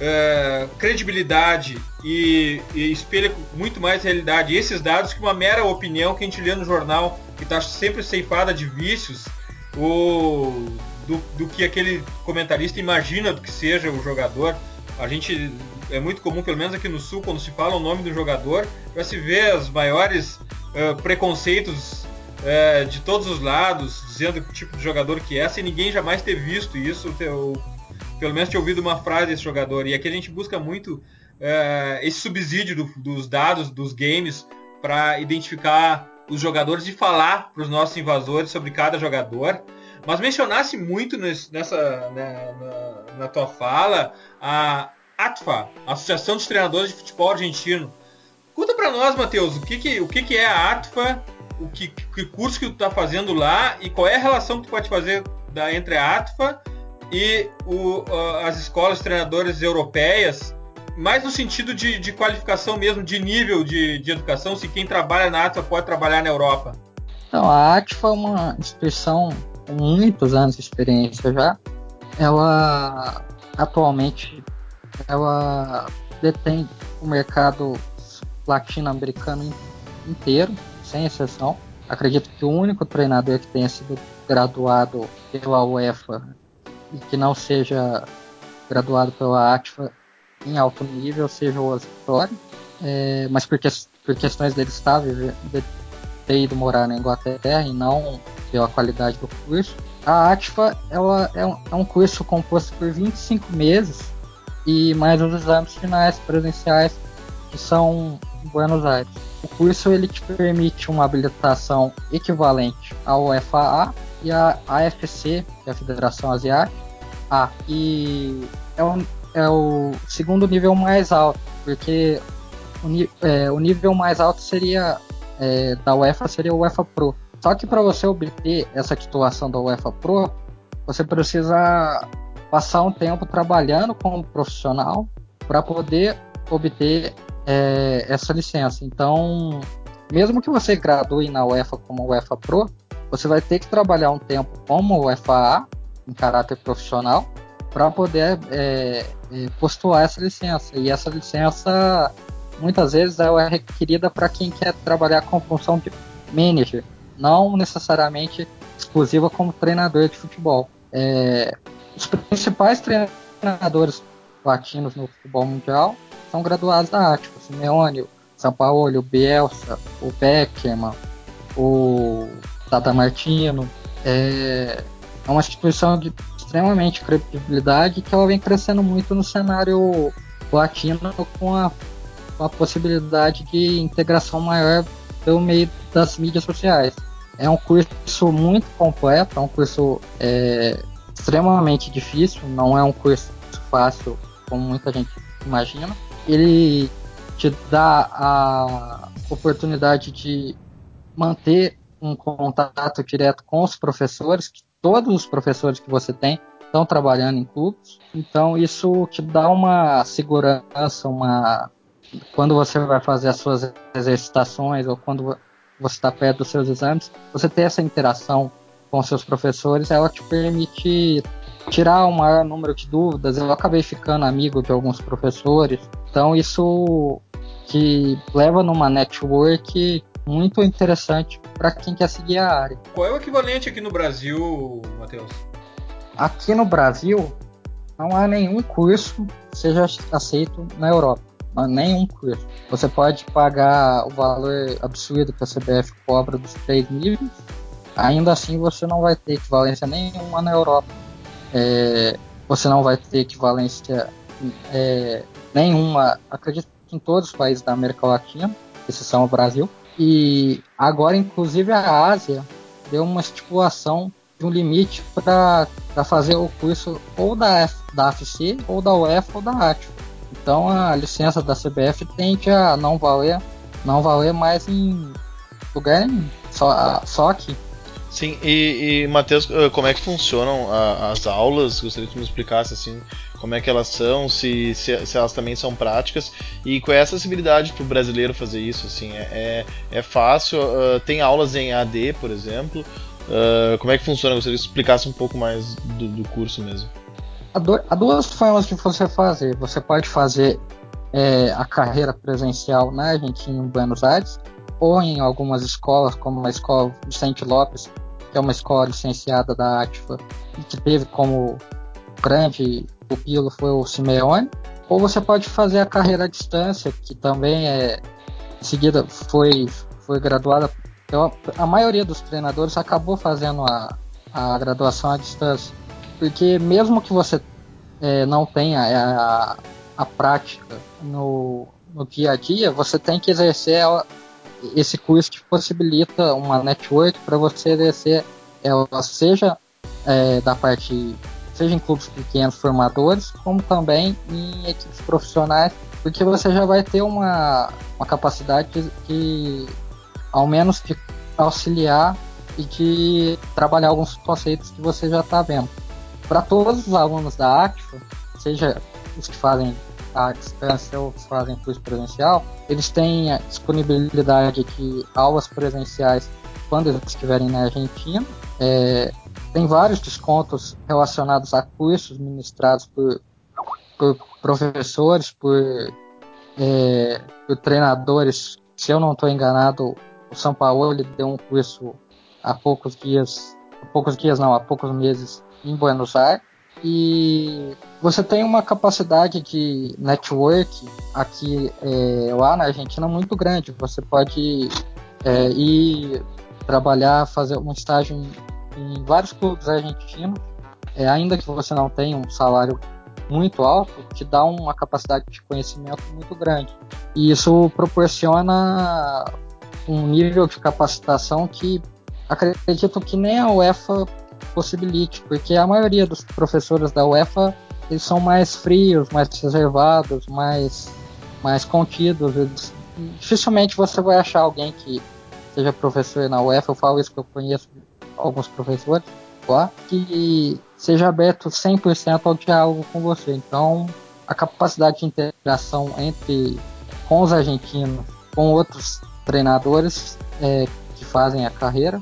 uh, credibilidade e, e, espelha muito mais realidade esses dados que uma mera opinião que a gente lê no jornal, que está sempre ceifada de vícios, ou do, do que aquele comentarista imagina do que seja o jogador. A gente é muito comum, pelo menos aqui no sul, quando se fala o nome do jogador, já se vê as maiores uh, preconceitos uh, de todos os lados, dizendo que tipo de jogador que é, sem ninguém jamais ter visto isso, ter, pelo menos ter ouvido uma frase desse jogador. E aqui a gente busca muito uh, esse subsídio do, dos dados, dos games, para identificar os jogadores e falar para os nossos invasores sobre cada jogador. Mas mencionasse muito nesse, nessa né, na, na, tua fala a ATFA, Associação dos Treinadores de Futebol Argentino. Conta para nós, Matheus, o que, que, o que, que é a ATFA, o que, que curso que tu está fazendo lá e qual é a relação que tu pode fazer da, entre a ATFA e o, as escolas de treinadores europeias, mais no sentido de, de qualificação mesmo, de nível de, de, educação, se quem trabalha na ATFA pode trabalhar na Europa. Então, a ATFA é uma instituição com muitos anos de experiência já. Ela atualmente ela detém o mercado latino-americano inteiro, sem exceção. Acredito que o único treinador que tenha sido graduado pela UEFA e que não seja graduado pela ATFA em alto nível seja o Vitória, é, mas por, que, por, questões dele estar de ter ido morar na Inglaterra e não pela qualidade do curso. A ATFA ela é, um, é um curso composto por 25 meses e mais os exames finais presenciais que são em Buenos Aires. O curso ele te permite uma habilitação equivalente ao FAA e à AFC, que é a Federação Asiática, A. E é, um, é o segundo nível mais alto, porque o, é, o nível mais alto seria é, da UEFA seria o UEFA Pro. Só que para você obter essa titulação da UEFA Pro, você precisa passar um tempo trabalhando como profissional para poder obter é, essa licença. Então, mesmo que você gradue na UEFA como UEFA Pro, você vai ter que trabalhar um tempo como UEFA em caráter profissional para poder é, é, postular essa licença. E essa licença muitas vezes ela é requerida para quem quer trabalhar com função de manager, não necessariamente exclusiva como treinador de futebol. É, os principais treinadores latinos no futebol mundial são graduados da Ática, o Simeone, o Sampaoli, o Bielsa, o Beckerman, o Tata Martino. É, é uma instituição de extremamente credibilidade que ela vem crescendo muito no cenário latino com a com a possibilidade de integração maior pelo meio das mídias sociais. É um curso muito completo, é um curso é, extremamente difícil, não é um curso fácil como muita gente imagina. Ele te dá a oportunidade de manter um contato direto com os professores, que todos os professores que você tem estão trabalhando em clubes. Então isso te dá uma segurança, uma quando você vai fazer as suas exercitações ou quando você está perto dos seus exames, você ter essa interação com seus professores, ela te permite tirar o maior número de dúvidas. Eu acabei ficando amigo de alguns professores, então isso que leva numa network muito interessante para quem quer seguir a área. Qual é o equivalente aqui no Brasil, Matheus? Aqui no Brasil não há nenhum curso que seja aceito na Europa nenhum curso. Você pode pagar o valor absurdo que a CBF cobra dos três níveis, ainda assim você não vai ter equivalência nenhuma na Europa. É, você não vai ter equivalência é, nenhuma, acredito que em todos os países da América Latina, exceção o Brasil. E agora, inclusive, a Ásia deu uma estipulação de um limite para fazer o curso ou da, F, da AFC, ou da UEFA, ou da ATIO. Então a licença da CBF tende a não valer, não valer mais em lugar nenhum, só, só aqui. Sim, e, e Matheus, eh, como é que funcionam as aulas? Gostaria que me explicasse assim, como é que elas são, se, se, se elas também são práticas e qual é a acessibilidade para o brasileiro fazer isso? Assim, é, é, é fácil? Uh, tem aulas em AD, por exemplo? Uh, como é que funciona? Gostaria que explicasse um pouco mais do, do curso mesmo. Há duas formas de você fazer. Você pode fazer é, a carreira presencial na Argentina, em Buenos Aires, ou em algumas escolas, como a escola Vicente Lopes, que é uma escola licenciada da ATFA, que teve como grande pupilo foi o Simeone, ou você pode fazer a carreira à distância, que também é seguida foi, foi graduada, eu, a maioria dos treinadores acabou fazendo a, a graduação à distância. Porque mesmo que você é, não tenha a, a prática no, no dia a dia, você tem que exercer esse curso que possibilita uma network para você exercer ela seja é, da parte seja em clubes pequenos formadores, como também em equipes profissionais, porque você já vai ter uma, uma capacidade de, de ao menos de auxiliar e de trabalhar alguns conceitos que você já está vendo. Para todos os alunos da ACFA, seja os que fazem a distância ou que fazem curso presencial, eles têm a disponibilidade de aulas presenciais quando eles estiverem na Argentina. É, tem vários descontos relacionados a cursos ministrados por, por professores, por, é, por treinadores. Se eu não estou enganado, o São Paulo deu um curso há poucos dias, há poucos dias não, há poucos meses em Buenos Aires. E você tem uma capacidade de network aqui é, lá na Argentina muito grande. Você pode é, ir trabalhar, fazer um estágio em, em vários clubes argentinos, é, ainda que você não tenha um salário muito alto, te dá uma capacidade de conhecimento muito grande. E isso proporciona um nível de capacitação que acredito que nem a UEFA possibilite, porque a maioria dos professores da UEFA eles são mais frios, mais reservados, mais, mais contidos. Eles, dificilmente você vai achar alguém que seja professor na UEFA, eu falo isso que eu conheço alguns professores lá, que seja aberto 100% ao diálogo com você. Então, a capacidade de interação entre com os argentinos, com outros treinadores é, que fazem a carreira,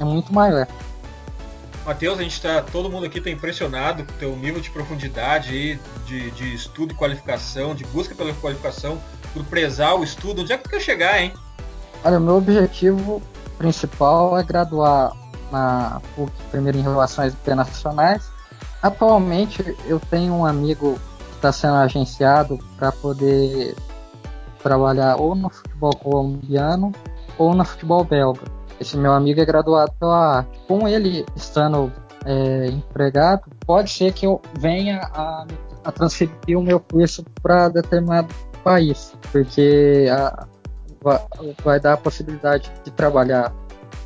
é muito maior. Matheus, a gente está, todo mundo aqui está impressionado com o teu nível de profundidade aí, de, de estudo e qualificação, de busca pela qualificação, por prezar o estudo. Onde é que tu quer chegar, hein? Olha, o meu objetivo principal é graduar na PUC, primeiro em Relações Internacionais. Atualmente, eu tenho um amigo que está sendo agenciado para poder trabalhar ou no futebol colombiano ou no futebol belga. Esse meu amigo é graduado pela arte. Com ele estando é, empregado, pode ser que eu venha a, a transferir o meu curso para determinado país, porque a, vai dar a possibilidade de trabalhar,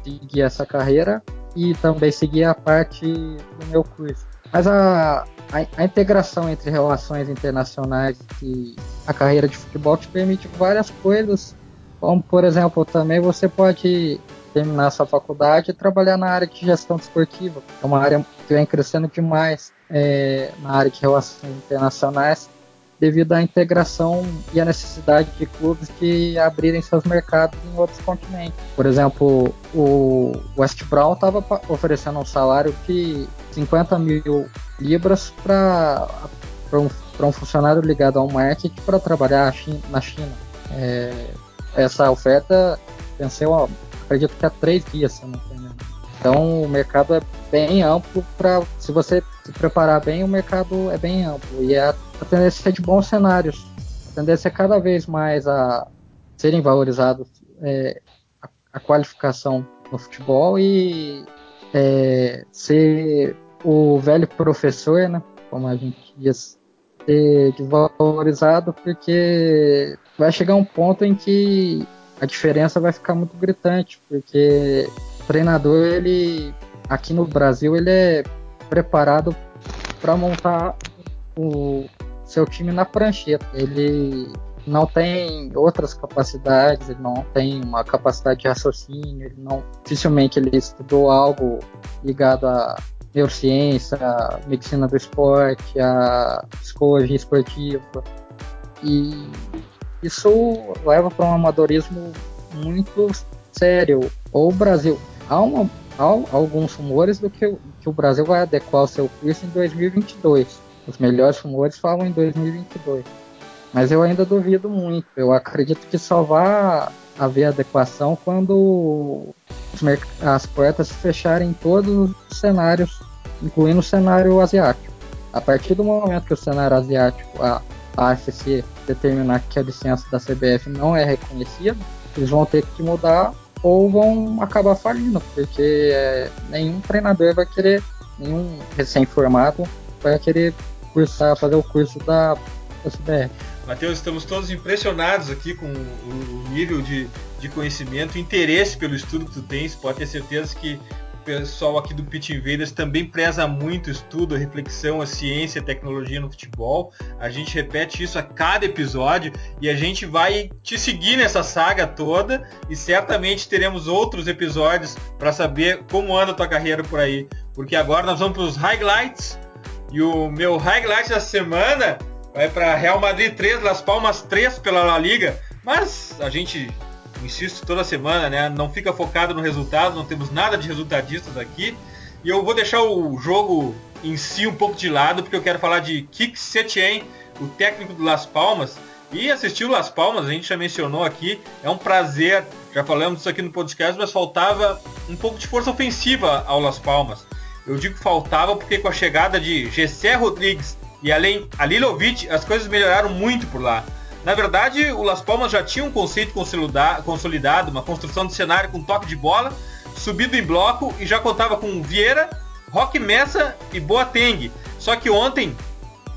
seguir essa carreira e também seguir a parte do meu curso. Mas a, a, a, integração entre relações internacionais e a carreira de futebol te permite várias coisas, como por exemplo, também você pode terminar sua faculdade e trabalhar na área de gestão desportiva. É uma área que vem crescendo demais é, na área de relações internacionais devido à integração e à necessidade de clubes de abrirem seus mercados em outros continentes. Por exemplo, o West Brown estava oferecendo um salário de 50 mil libras para um, um funcionário ligado ao marketing para trabalhar na China. É, essa oferta venceu acredito que há três dias, se não me. Então o mercado é bem amplo para se você se preparar bem, o mercado é bem amplo e a, a tendência é de bons cenários. A tendência é cada vez mais a serem valorizados é, a, a, qualificação no futebol e é, ser o velho professor, né, como a gente diz, ser desvalorizado porque vai chegar um ponto em que a diferença vai ficar muito gritante, porque o treinador, ele aqui no Brasil, ele é preparado para montar o seu time na prancheta. Ele não tem outras capacidades, ele não tem uma capacidade de raciocínio, ele não dificilmente ele estudou algo ligado a neurociência, a medicina do esporte, a psicologia esportiva. E isso leva para um amadorismo muito sério. Ou o Brasil. Há, uma, há alguns rumores do que, que o Brasil vai adequar o seu curso em 2022. Os melhores rumores falam em 2022. Mas eu ainda duvido muito. Eu acredito que só vai haver adequação quando as portas se fecharem em todos os cenários, incluindo o cenário asiático. A partir do momento que o cenário asiático, a, a AFC determinar que a licença da CBF não é reconhecida, eles vão ter que mudar ou vão acabar falindo, porque é, nenhum treinador vai querer, nenhum recém-formado vai querer cursar, fazer o curso da, CBR. Matheus, estamos todos impressionados aqui com o, nível de, de conhecimento, interesse pelo estudo que tu tens. Pode ter certeza que o pessoal aqui do Pitch Invaders também preza muito o estudo, a reflexão, a ciência, a tecnologia no futebol. A gente repete isso a cada episódio e a gente vai te seguir nessa saga toda e certamente teremos outros episódios para saber como anda a tua carreira por aí. Porque agora nós vamos para os highlights e o meu highlight da semana vai para Real Madrid 3, Las Palmas 3 pela La Liga. Mas a gente, insisto toda semana, né? Não fica focado no resultado, não temos nada de resultadistas aqui. E eu vou deixar o jogo em si um pouco de lado, porque eu quero falar de Kik Setien, o técnico do Las Palmas. E assistir o Las Palmas, a gente já mencionou aqui, é um prazer. Já falamos isso aqui no podcast, mas faltava um pouco de força ofensiva ao Las Palmas. Eu digo faltava porque com a chegada de Gessé Rodrigues e além a Lilovic, as coisas melhoraram muito por lá. Na verdade, o Las Palmas já tinha um conceito consolidado, uma construção de cenário com toque de bola, subido em bloco e já contava com Vieira, Roque Messa e Boateng. Só que ontem,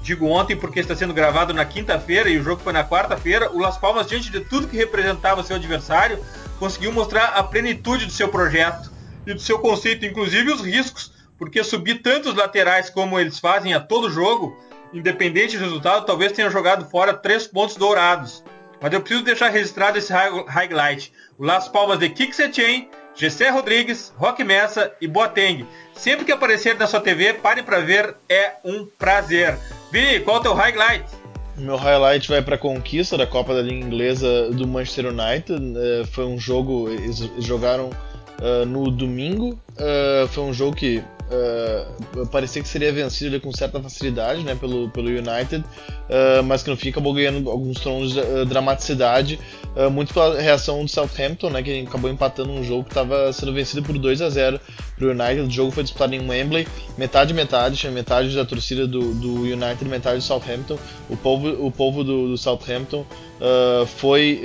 digo ontem porque está sendo gravado na quinta-feira e o jogo foi na quarta-feira, o Las Palmas, diante de tudo que representava seu adversário, conseguiu mostrar a plenitude do seu projeto e do seu conceito, inclusive os riscos, porque subir tantos laterais como eles fazem a todo jogo independente do resultado, talvez tenha jogado fora três pontos dourados. Mas eu preciso deixar registrado esse highlight. O Las Palmas de Kik Setien, Gessé Rodrigues, Roque Messa e Boateng. Sempre que aparecer na sua TV, pare para ver, é um prazer. Vini, qual é o teu highlight? Meu highlight vai para a conquista da Copa da Liga Inglesa do Manchester United. Uh, foi um jogo, eles jogaram uh, no domingo. Uh, foi um jogo que uh, parecia que seria vencido com certa facilidade né, pelo, pelo United, uh, mas que no fim acabou ganhando alguns tons de uh, dramaticidade, muito pela reação do Southampton, né, que acabou empatando um jogo que estava sendo vencido por 2 a 0 para o United. O jogo foi disputado em Wembley, metade metade, da torcida do, do United, metade do Southampton. O povo, o povo do, do Southampton foi,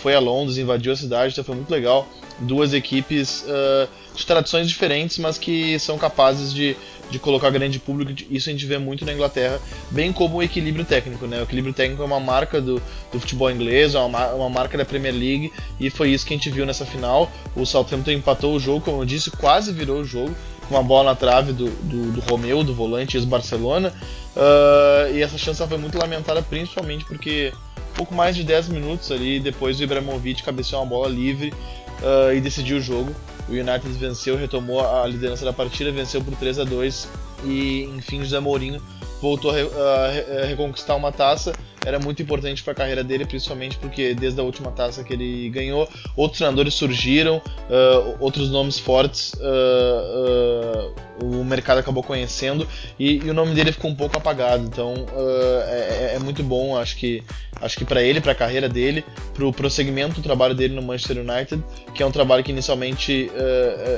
foi a Londres, invadiu a cidade, então foi muito legal. Duas equipes de tradições diferentes, mas que são capazes de, de colocar grande público. Isso a gente vê muito na Inglaterra, bem como o equilíbrio técnico. Né? O equilíbrio técnico é uma marca do, do futebol inglês, é uma, uma marca da Premier League, e foi isso que a gente viu nessa final. O Southampton empatou o jogo, como eu disse, quase virou o jogo, com uma bola na trave do, do, do Romeu, do volante ex-Barcelona. Uh, e essa chance foi muito lamentada, principalmente porque pouco mais de 10 minutos ali depois o Ibrahimovic cabeceou uma bola livre uh, e decidiu o jogo. O United venceu, retomou a liderança da partida, venceu por 3 a 2 e enfim José Mourinho voltou a, reconquistar uma taça. Era muito importante para a carreira dele, principalmente porque desde a última taça que ele ganhou, outros treinadores surgiram, uh, outros nomes fortes uh, uh, o mercado acabou conhecendo e, e, o nome dele ficou um pouco apagado. Então é, é, é, muito bom, acho que acho que para ele, para a carreira dele, para o prosseguimento do trabalho dele no Manchester United, que é um trabalho que inicialmente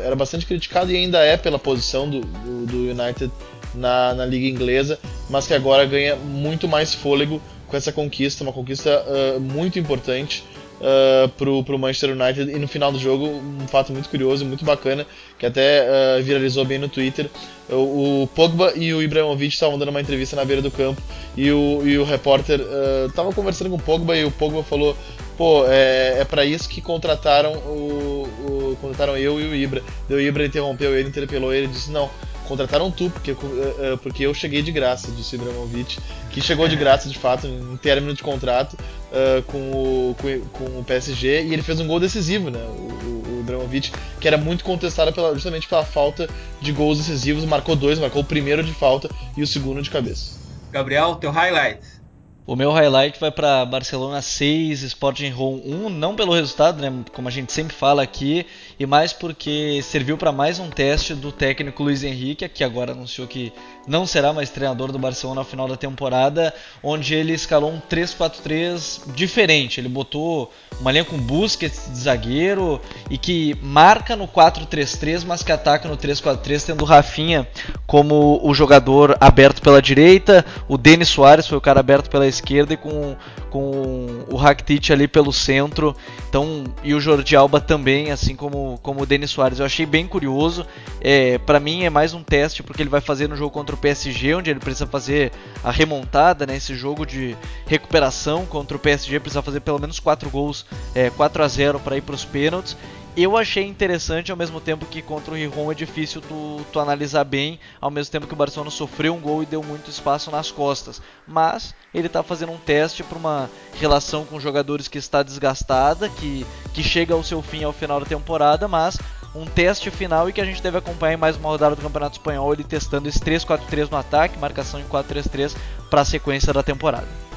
era bastante criticado e ainda é pela posição do, do, do United na, na liga inglesa, mas que agora ganha muito mais fôlego com essa conquista, uma conquista uh, muito importante uh, pro, pro Manchester United. E no final do jogo, um fato muito curioso, muito bacana, que até uh, viralizou bem no Twitter. O, o Pogba e o Ibrahimovic estavam dando uma entrevista na beira do campo e o, e o repórter estava conversando com o Pogba e o Pogba falou: pô, é, é para isso que contrataram o, o, contrataram eu e o Ibra. Daí o Ibra interrompeu ele, interpelou ele e disse: não contrataram tu, porque, uh, porque eu cheguei de graça, disse o Ibrahimovic, que chegou de graça de fato, em término de contrato uh, com, o, com, com, o PSG, e ele fez um gol decisivo, né? O, o Ibrahimovic, que era muito contestado pela, justamente pela falta de gols decisivos, marcou dois, marcou o primeiro de falta e o segundo de cabeça. Gabriel, teu highlight. O meu highlight vai para Barcelona 6, Sporting Rome 1, não pelo resultado, né, como a gente sempre fala aqui, e mais porque serviu para mais um teste do técnico Luiz Henrique, que agora anunciou que não será mais treinador do Barcelona no final da temporada, onde ele escalou um 3-4-3 diferente. Ele botou uma linha com Busquets de zagueiro e que marca no 4-3-3, mas que ataca no 3-4-3, tendo Rafinha como o jogador aberto pela direita, o Denis Soares foi o cara aberto pela esquerda e com, com o Rakitic ali pelo centro. Então, e o Jordi Alba também, assim como, como o Denis Soares. Eu achei bem curioso. É, para mim é mais um teste porque ele vai fazer no jogo contra o PSG, onde ele precisa fazer a remontada, né? Esse jogo de recuperação contra o PSG, precisa fazer pelo menos 4 gols, é, 4 a 0 para ir para os pênaltis eu achei interessante ao mesmo tempo que contra o Rijon é difícil tu, tu, analisar bem, ao mesmo tempo que o Barcelona sofreu um gol e deu muito espaço nas costas. Mas ele está fazendo um teste para uma relação com jogadores que está desgastada, que, que chega ao seu fim ao final da temporada, mas um teste final e que a gente deve acompanhar em mais uma rodada do Campeonato Espanhol, ele testando esse 3-4-3 no ataque, marcação em 4-3-3 para a sequência da temporada.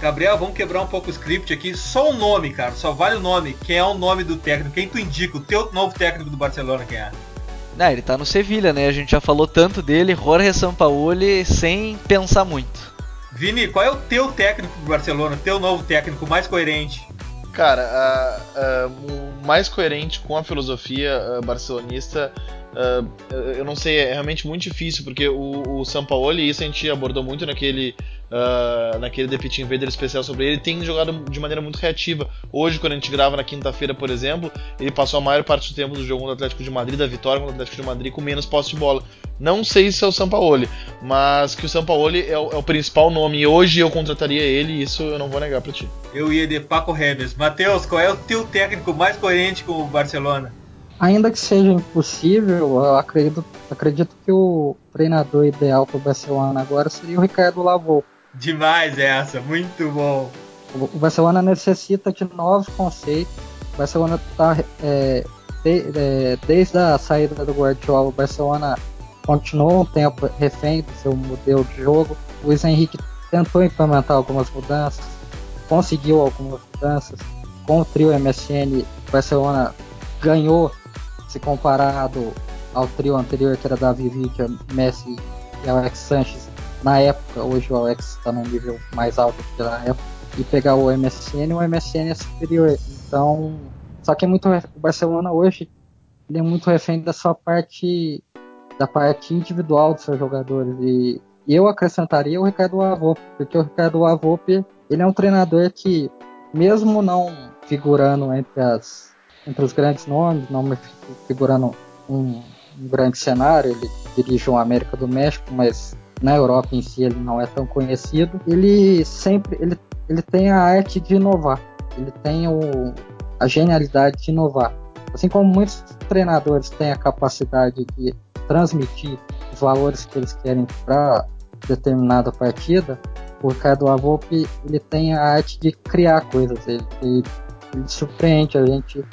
Gabriel, vamos quebrar um pouco o script aqui. Só o nome, cara. Só vale o nome. Quem é o nome do técnico? Quem tu indica? O teu novo técnico do Barcelona, quem é? Ah, ele tá no Sevilha, né? A gente já falou tanto dele, Jorge Sampaoli, sem pensar muito. Vini, qual é o teu técnico do Barcelona? Teu novo técnico mais coerente? Cara, uh, uh, mais coerente com a filosofia uh, barcelonista, eu não sei, é realmente muito difícil, porque o, o Sampaoli, isso a gente abordou muito naquele uh, naquele The Pit Invader especial sobre ele, tem jogado de maneira muito reativa. Hoje, quando a gente grava na quinta-feira, por exemplo, ele passou a maior parte do tempo do jogo do Atlético de Madrid, da vitória contra o Atlético de Madrid, com menos posse de bola. Não sei se é o Sampaoli, mas que o Sampaoli é o, é o principal nome e hoje eu contrataria ele, isso eu não vou negar pra ti. Eu ia de Paco Remes. Matheus, qual é o teu técnico mais coerente com o Barcelona? Ainda que seja impossível, eu acredito, acredito que o treinador ideal para o Barcelona agora seria o Ricardo Lavou. Demais essa, muito bom. O Barcelona necessita de novos conceitos. O Barcelona está é, de, é, desde a saída do Guardiola, o Barcelona continuou um tempo refém do seu modelo de jogo. O Luiz Henrique tentou implementar algumas mudanças, conseguiu algumas mudanças. Com o trio MSN, o Barcelona ganhou, se comparado ao trio anterior, que era Davi Villa, Messi e Alex Sanches, na época, hoje o Alex está num nível mais alto que na época, e pegar o MSN, o MSN é superior. Então, só que é muito o Barcelona hoje ele é muito refém da sua parte da parte individual dos seus jogadores e eu acrescentaria o Ricardo Avop, porque o Ricardo Avop ele é um treinador que mesmo não figurando entre as entre os grandes nomes, não figurando um, um grande cenário, ele dirige o América do México, mas na Europa em si ele não é tão conhecido, ele sempre ele, ele tem a arte de inovar, ele tem o, a genialidade de inovar. Assim como muitos treinadores têm a capacidade de transmitir os valores que eles querem para determinada partida, o Ricardo Avop ele tem a arte de criar coisas, ele, ele, ele surpreende a gente,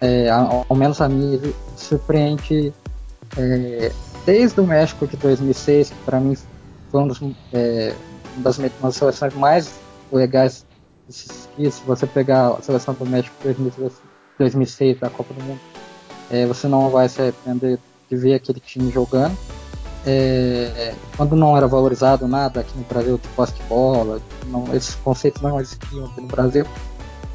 é, ao, menos a mim, ele surpreende é, desde o México de 2006, que para mim foi um dos, é, das uma seleções mais legais que se você pegar a seleção do México 2006 da Copa do Mundo, é, você não vai se arrepender de ver aquele time jogando. É, quando não era valorizado nada aqui no Brasil de posse de bola, não, esses conceitos não existiam aqui no Brasil,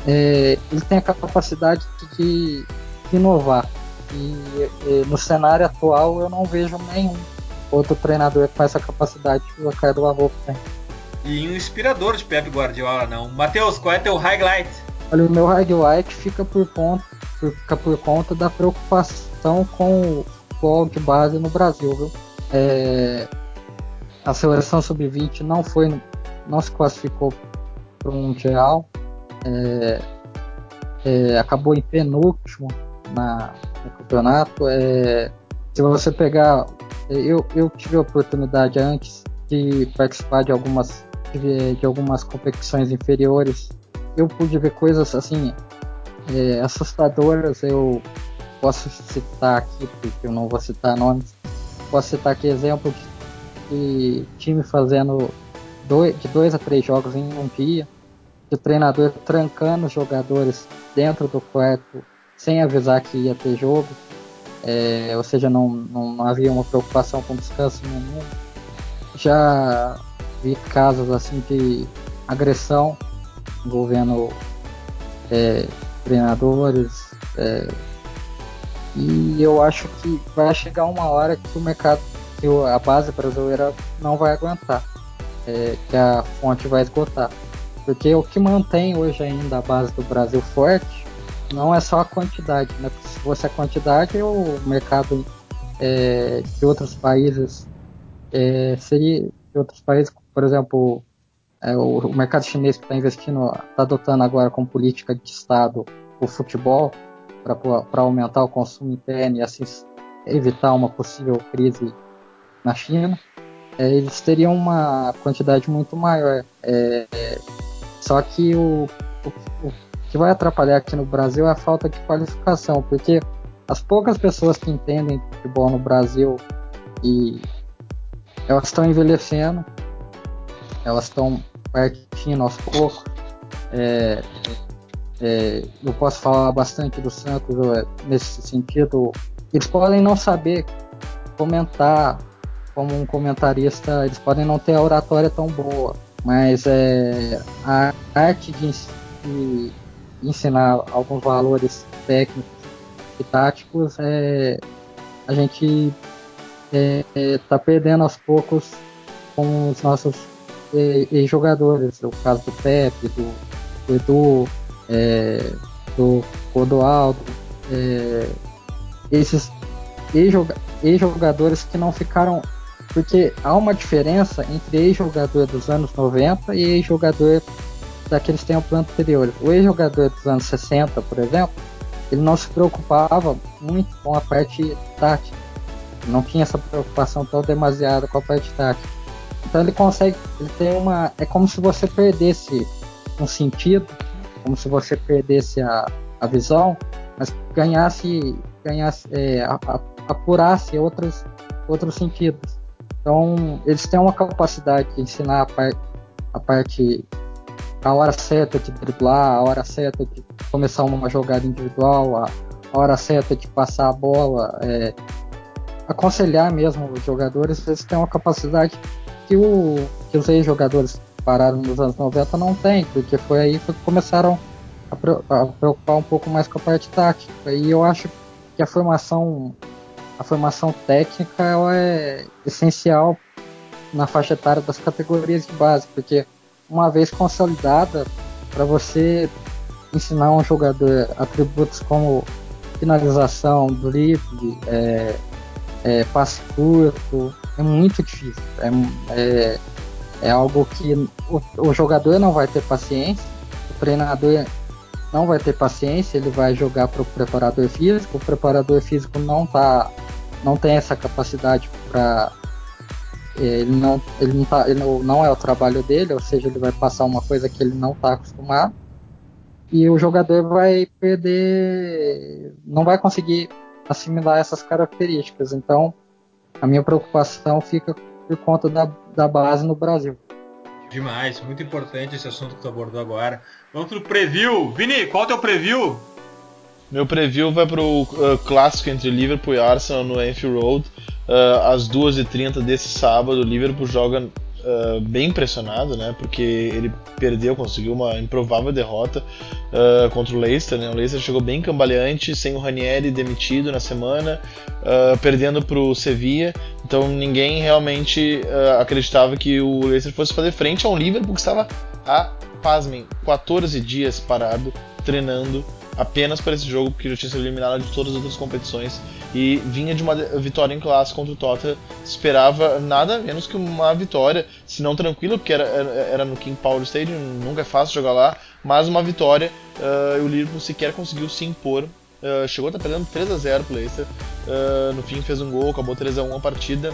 é, ele tem a capacidade de, de inovar. E, e, no cenário atual eu não vejo nenhum outro treinador com essa capacidade que o Ricardo Lavô tem. E um inspirador de Pep Guardiola, não. Matheus, qual é teu highlight? Olha, o meu highlight fica por conta, fica por conta da preocupação com o futebol de base no Brasil, viu? É, a seleção sub-20 não foi, não se classificou para o mundial, é, é, acabou em penúltimo na, no campeonato. É, se você pegar eu, eu tive a oportunidade antes de participar de algumas de, algumas competições inferiores. Eu pude ver coisas assim é, assustadoras. Eu posso citar aqui, porque eu não vou citar nomes. Posso citar aqui exemplo de, de time fazendo dois, de dois a três jogos em um dia, de treinador trancando os jogadores dentro do quarto sem avisar que ia ter jogo é, ou seja, não, não, havia uma preocupação com descanso nenhum. Já vi casos assim de agressão envolvendo é, treinadores é, e eu acho que vai chegar uma hora que o mercado, que a base brasileira não vai aguentar. é, que a fonte vai esgotar. Porque o que mantém hoje ainda a base do Brasil forte não é só a quantidade, né? Porque se fosse a quantidade, o mercado é, de outros países é, seria de outros países, por exemplo, é, o, o, mercado chinês que está investindo, está adotando agora como política de Estado o futebol para aumentar o consumo interno e assim evitar uma possível crise na China, é, eles teriam uma quantidade muito maior. É, só que o, o, o, que vai atrapalhar aqui no Brasil é a falta de qualificação, porque as poucas pessoas que entendem futebol no Brasil e elas estão envelhecendo, elas estão partindo aos poucos. É, é, eu posso falar bastante do Santos é, nesse sentido. Eles podem não saber comentar como um comentarista, eles podem não ter a oratória tão boa, mas é, a arte de, de ensinar alguns valores técnicos e táticos é, a gente está é, tá perdendo aos poucos com os nossos jogadores, o caso do Pepe, do, do Edu, é, do Codoaldo, é, esses ex-jogadores que não ficaram. Porque há uma diferença entre ex-jogador dos anos 90 e ex-jogador daqueles tempos anteriores. O ex-jogador dos anos 60, por exemplo, ele não se preocupava muito com a parte tática. Não tinha essa preocupação tão demasiada com a parte tática. Então ele consegue, ele tem uma, é como se você perdesse um sentido como se você perdesse a, a visão, mas ganhasse, ganhasse é, apurasse outros, outros sentidos. Então, eles têm uma capacidade de ensinar a, par, a parte, a hora certa de driblar, a hora certa de começar uma jogada individual, a, a hora certa de passar a bola, é, aconselhar mesmo os jogadores, eles têm uma capacidade que, o, que os ex-jogadores pararam nos anos 90 não tem, porque foi aí que começaram a, preocupar um pouco mais com a parte tática. E eu acho que a formação, a formação técnica ela é essencial na faixa etária das categorias de base, porque uma vez consolidada, para você ensinar um jogador atributos como finalização, drible, é, é, passe curto, é muito difícil. É, é, é algo que o, o jogador não vai ter paciência, o treinador não vai ter paciência, ele vai jogar para o preparador físico, o preparador físico não tá, não tem essa capacidade para ele não, ele não, tá, ele não é o trabalho dele, ou seja, ele vai passar uma coisa que ele não está acostumado e o jogador vai perder, não vai conseguir assimilar essas características. Então, a minha preocupação fica por conta da, da base no Brasil. Demais, muito importante esse assunto que tu abordou agora. Vamos pro preview. Vini, qual é o teu preview? Meu preview vai pro uh, clássico entre Liverpool e Arsenal no Anfield Road. Uh, às 2h30 desse sábado, o Liverpool joga uh, bem pressionado, né? Porque ele perdeu, conseguiu uma improvável derrota uh, contra o Leicester. Né? O Leicester chegou bem cambaleante, sem o Ranieri demitido na semana, uh, perdendo para o Sevilla. Então ninguém realmente acreditava que o Leicester fosse fazer frente a um Liverpool que estava há, pasmem, 14 dias parado, treinando apenas para esse jogo, porque já tinha sido eliminado de todas as outras competições e vinha de uma vitória em classe contra o Tottenham. Esperava nada menos que uma vitória, se não tranquila, porque era, era no King Power Stadium, nunca é fácil jogar lá, mas uma vitória. Uh, o Liverpool sequer conseguiu se impor. Uh, chegou a estar perdendo 3 a 0 para o Leicester. Uh, no fim fez um gol, acabou 3 a 1 a partida.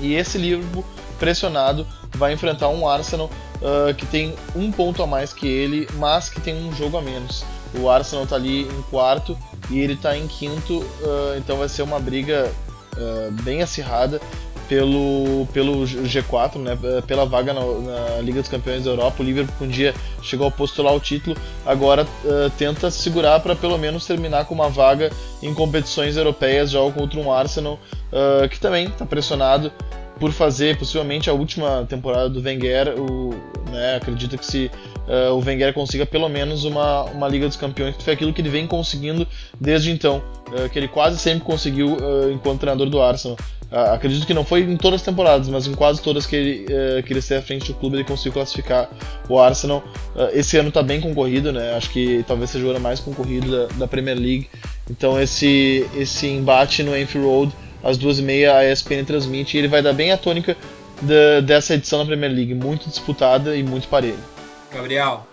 E esse Liverpool pressionado vai enfrentar um Arsenal uh, que tem um ponto a mais que ele, mas que tem um jogo a menos. O Arsenal está ali em quarto e ele está em quinto, uh, então vai ser uma briga uh, bem acirrada pelo, pelo G4, né, pela vaga na, na, Liga dos Campeões da Europa. O Liverpool um dia chegou a postular o título, agora uh, tenta segurar para pelo menos terminar com uma vaga em competições europeias, joga contra um Arsenal uh, que também está pressionado por fazer possivelmente a última temporada do Wenger, o, né, acredita que se uh, o Wenger consiga pelo menos uma, uma Liga dos Campeões, que foi aquilo que ele vem conseguindo desde então, uh, que ele quase sempre conseguiu uh, enquanto treinador do Arsenal. Uh, acredito que não foi em todas as temporadas, mas em quase todas que ele, que ele esteve à frente do clube ele conseguiu classificar o Arsenal. Uh, esse ano está bem concorrido, né? Acho que talvez seja o ano mais concorrido da, da, Premier League. Então esse, esse embate no Anfield Road às duas e meia a ESPN transmite e ele vai dar bem a tônica de, dessa edição da Premier League, muito disputada e muito parelha. Gabriel.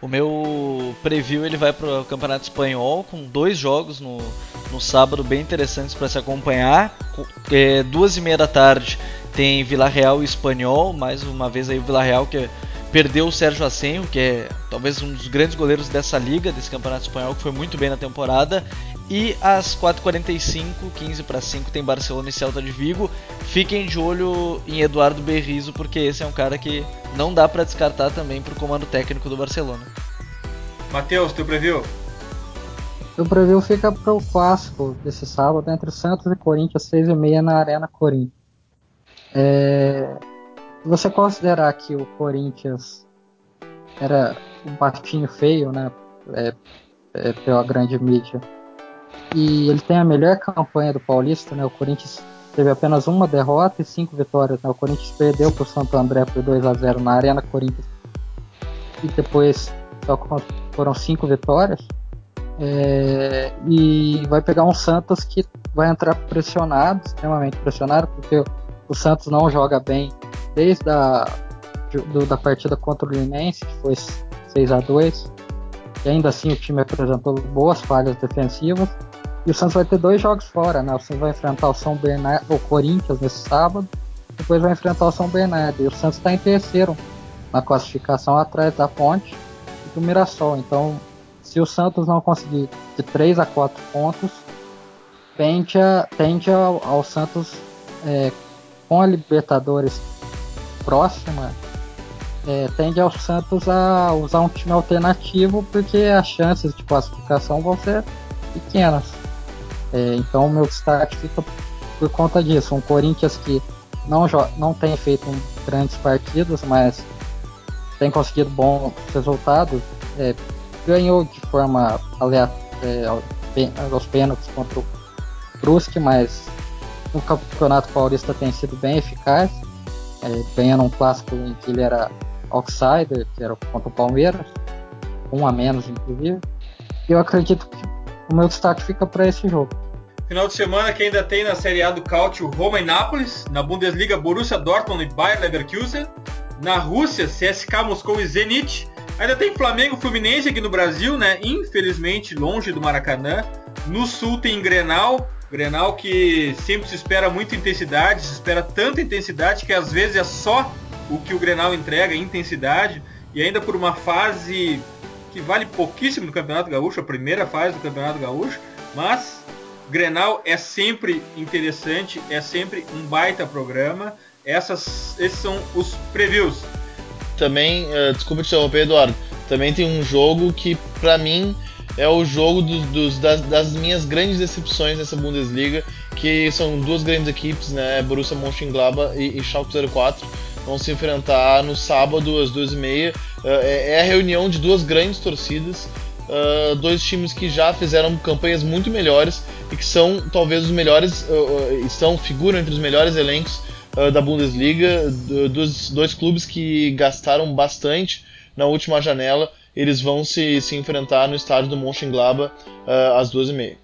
O meu preview ele vai para o Campeonato Espanhol com dois jogos no, no sábado bem interessantes para se acompanhar. É, duas e meia da tarde tem Vila Real e Espanhol, mais uma vez aí o Vila Real que perdeu o Sérgio Asenjo, que é talvez um dos grandes goleiros dessa liga, desse Campeonato Espanhol, que foi muito bem na temporada. E às 4h45, 15 para 5, tem Barcelona e Celta de Vigo. Fiquem de olho em Eduardo Berrizo, porque esse é um cara que não dá para descartar também para o comando técnico do Barcelona. Matheus, teu preview? O preview fica para o clássico desse sábado entre Santos e Corinthians, 6h30 na Arena Corinthians. É... Se você considerar que o Corinthians era um patinho feio, né? É, é, pela grande mídia e ele tem a melhor campanha do Paulista, né? O Corinthians teve apenas uma derrota e cinco vitórias. Né? O Corinthians perdeu para o Santo André por 2 a 0 na Arena Corinthians e depois só foram cinco vitórias. É, e vai pegar um Santos que vai entrar pressionado, extremamente pressionado, porque o Santos não joga bem desde a do, da partida contra o Linense, que foi 6 a 2 e ainda assim o time apresentou boas falhas defensivas. E o Santos vai ter dois jogos fora, né? O Santos vai enfrentar o São Bernardo, o Corinthians nesse sábado, depois vai enfrentar o São Bernardo. E o Santos está em terceiro na classificação atrás da Ponte e do Mirassol. Então, se o Santos não conseguir de 3 a 4 pontos, tende, a, tende ao, ao Santos é, com a Libertadores próxima, é, tende ao Santos a usar um time alternativo porque as chances de classificação vão ser pequenas. É, então meu destaque fica por conta disso. Um Corinthians que não, não tem feito grandes partidas, mas tem conseguido bons resultados. É, ganhou de forma aleatória é, aos pênaltis contra o Brusque, mas no Campeonato Paulista tem sido bem eficaz, é, ganhando um clássico em que ele era outsider, que era contra o Palmeiras, um a menos inclusive. Eu acredito que o meu destaque fica para esse jogo. Final de semana que ainda tem na Série A do Cálcio Roma e Nápoles, na Bundesliga Borussia Dortmund e Bayer Leverkusen, na Rússia CSK Moscou e Zenit, ainda tem Flamengo Fluminense aqui no Brasil, né? Infelizmente longe do Maracanã. No sul tem Grenal, Grenal que sempre se espera muita intensidade, se espera tanta intensidade que às vezes é só o que o Grenal entrega, intensidade, e ainda por uma fase que vale pouquíssimo no Campeonato Gaúcho, a primeira fase do Campeonato Gaúcho, mas Grenal é sempre interessante, é sempre um baita programa. Essas, esses são os previews. Também, uh, desculpa te interromper, Eduardo. Também tem um jogo que, para mim, é o jogo dos, dos, das, das, minhas grandes decepções nessa Bundesliga, que são duas grandes equipes, né, Borussia Mönchengladbach e, e Schalke 04, vão se enfrentar no sábado às duas e meia. Uh, é, é a reunião de duas grandes torcidas, uh, dois times que já fizeram campanhas muito melhores e que são talvez os melhores, uh, estão figuram entre os melhores elencos uh, da Bundesliga, dos dois clubes que gastaram bastante na última janela, eles vão se, se enfrentar no estádio do Mönchengladbach às duas e meia.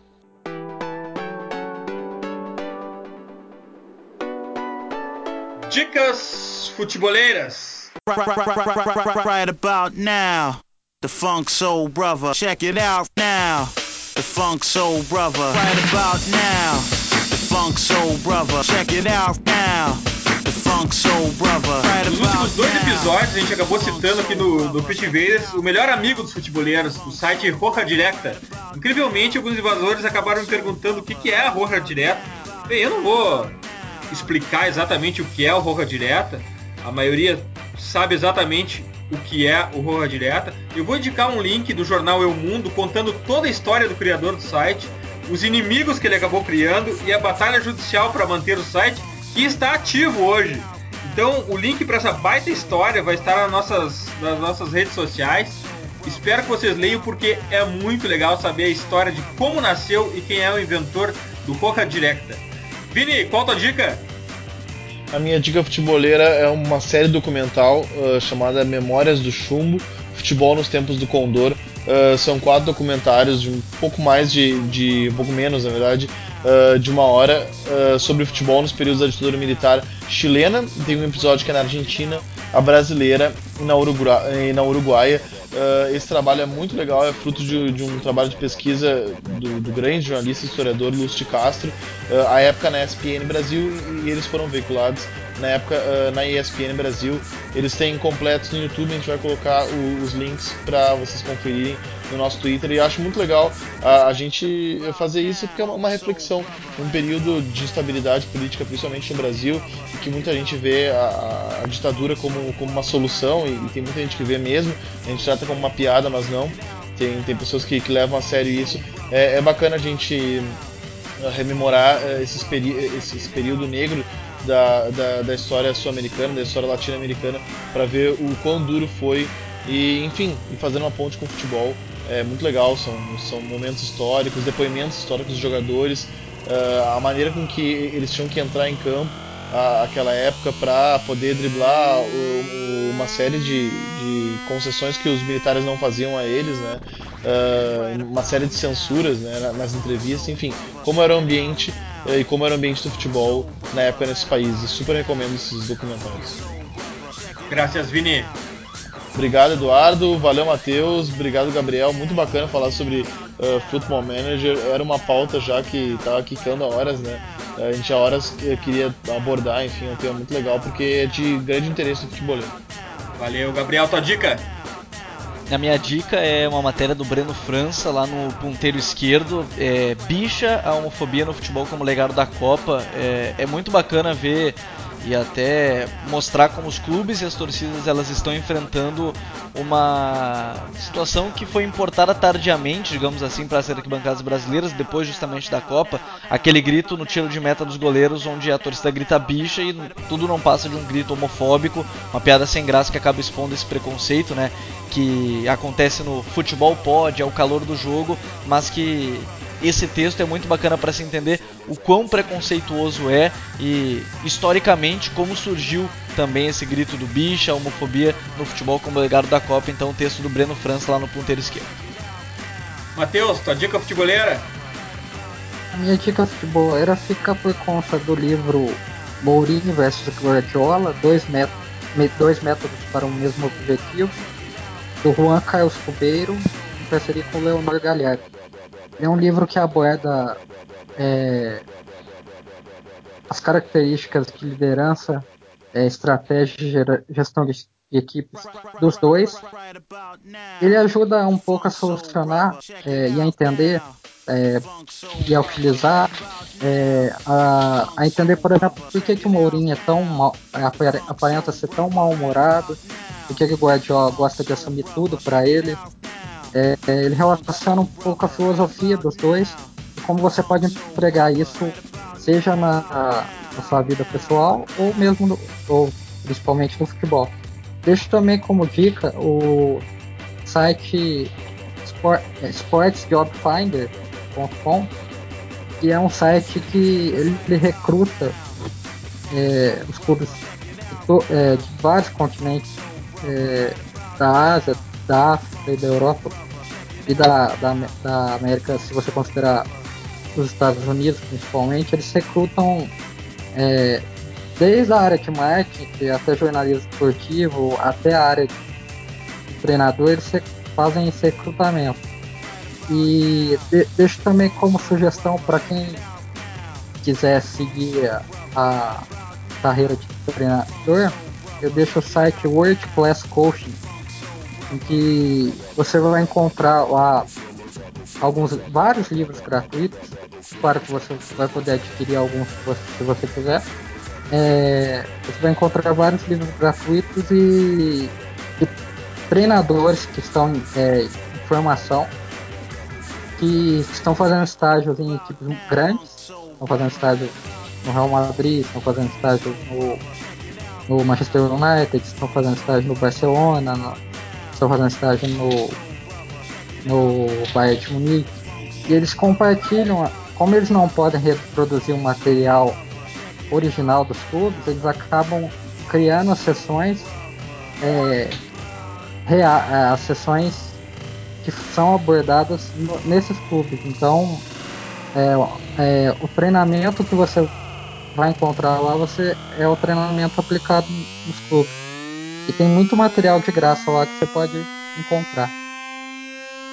Dicas futeboleiras. Right about now. The Funk Soul Brother. Check it out now. The Funk Soul Brother. Right about now. The Funk Soul Brother. Check it out now. The Funk Soul Brother. Right Nos últimos dois episódios, a gente acabou citando aqui no, no Invaders o melhor amigo dos futeboleiros, o site Roja Directa. Incrivelmente, alguns invasores acabaram me perguntando o que, que é a Roja Direta. Bem, eu não vou explicar exatamente o que é o Roja Direta. A maioria sabe exatamente o que é o Roja Direta. Eu vou indicar um link do jornal Eu Mundo contando toda a história do criador do site, os inimigos que ele acabou criando e a batalha judicial para manter o site, que está ativo hoje. Então, o link para essa baita história vai estar nas nossas, nas nossas redes sociais. Espero que vocês leiam porque é muito legal saber a história de como nasceu e quem é o inventor do Roja Directa. Vini, qual a tua dica? A minha dica futeboleira é uma série documental uh, chamada Memórias do Chumbo, Futebol nos Tempos do Condor. Uh, são quatro documentários de um pouco mais de, de um pouco menos, na verdade, uh, de uma hora sobre futebol nos períodos da ditadura militar chilena. Tem um episódio que é na Argentina, a brasileira e na, e na Uruguaia. Uh, esse trabalho é muito legal, é fruto de, de um trabalho de pesquisa do, do, grande jornalista e historiador Lúcio de Castro, uh, à época na ESPN Brasil, e, eles foram veiculados na época uh, na ESPN Brasil. Eles têm completos no YouTube, a gente vai colocar o, os links para vocês conferirem no nosso Twitter. E acho muito legal a, a gente fazer isso porque é uma, uma reflexão um período de instabilidade política, principalmente no Brasil, em que muita gente vê a, a ditadura como, como uma solução e, e, tem muita gente que vê mesmo. A gente trata como uma piada, mas não. Tem, tem pessoas que, que levam a sério isso. É, é bacana a gente rememorar uh, esses peri esse, esse período negro da, da, da história sul-americana, da história latino-americana, para ver o quão duro foi e, enfim, e fazendo uma ponte com o futebol. É muito legal, são, são momentos históricos, depoimentos históricos dos jogadores, uh, a maneira com que eles tinham que entrar em campo aquela época para poder driblar o, o, uma série de, de concessões que os militares não faziam a eles, né? Uh, uma série de censuras né, nas entrevistas, enfim, como era o ambiente uh, e como era o ambiente do futebol na época nesses países. Super recomendo esses documentários. Graças, Vini. Obrigado, Eduardo. Valeu, Matheus. Obrigado, Gabriel. Muito bacana falar sobre uh, Football Manager. Era uma pauta já que estava quicando há horas, né? A gente há horas queria abordar, enfim, é um tema muito legal porque é de grande interesse do futeboleiro. Valeu, Gabriel. Tua dica? A minha dica é uma matéria do Breno França lá no ponteiro esquerdo. É, bicha a homofobia no futebol como legado da Copa. É, é muito bacana ver e até mostrar como os clubes e as torcidas elas estão enfrentando uma situação que foi importada tardiamente, digamos assim, para as arquibancadas brasileiras, depois justamente da Copa, aquele grito no tiro de meta dos goleiros onde a torcida grita bicha e tudo não passa de um grito homofóbico, uma piada sem graça que acaba expondo esse preconceito, né, que acontece no futebol pode, é o calor do jogo, mas que esse texto é muito bacana para se entender o quão preconceituoso é e historicamente como surgiu também esse grito do bicha, a homofobia no futebol como legado da Copa. Então, o texto do Breno França lá no ponteiro esquerdo. Matheus, tua dica futebolera? A minha dica futebolera fica por conta do livro Mourinho versus Guardiola, dois, métodos, dois métodos para o mesmo objetivo, do Juan Carlos Cubeiro, em parceria com o Leonor Galhardo. É um livro que aborda é, as características de liderança, é, estratégia e gestão de equipes dos dois. Ele ajuda um pouco a solucionar é, e a entender é, e a utilizar, é, a, a, entender, por exemplo, por que, que o Mourinho é tão mal, aparenta ser tão mal-humorado, por que, que o Guardiola gosta de assumir tudo para ele, é, ele relaciona um pouco a filosofia dos dois como você pode empregar isso, seja na, na sua vida pessoal ou mesmo no, ou principalmente no futebol. Deixo também como dica o site Sport, é, sportsjobfinder.com que é um site que ele, ele recruta é, os clubes de, é, de vários continentes é, da Ásia, da África e da Europa e da, da, da América, se você considerar os Estados Unidos principalmente, eles recrutam é, desde a área de marketing até jornalismo esportivo, até a área de treinador, eles fazem esse recrutamento. E de, deixo também como sugestão para quem quiser seguir a, a carreira de treinador, eu deixo o site World Class Coaching em que você vai encontrar lá alguns vários livros gratuitos. Claro que você vai poder adquirir alguns se você, se você quiser. É, você vai encontrar vários livros gratuitos e, e treinadores que estão é, em formação, que estão fazendo estágios em equipes grandes, estão fazendo estágio no Real Madrid, estão fazendo estágio no, no Manchester United, estão fazendo estágio no Barcelona, no, estão fazendo estágio no, no Bayern de Munique, e eles compartilham como eles não podem reproduzir o material original dos clubes, eles acabam criando as sessões, é, rea- as sessões que são abordadas no- nesses clubes. Então, é, é, o treinamento que você vai encontrar lá, você é o treinamento aplicado nos clubes. E tem muito material de graça lá que você pode encontrar.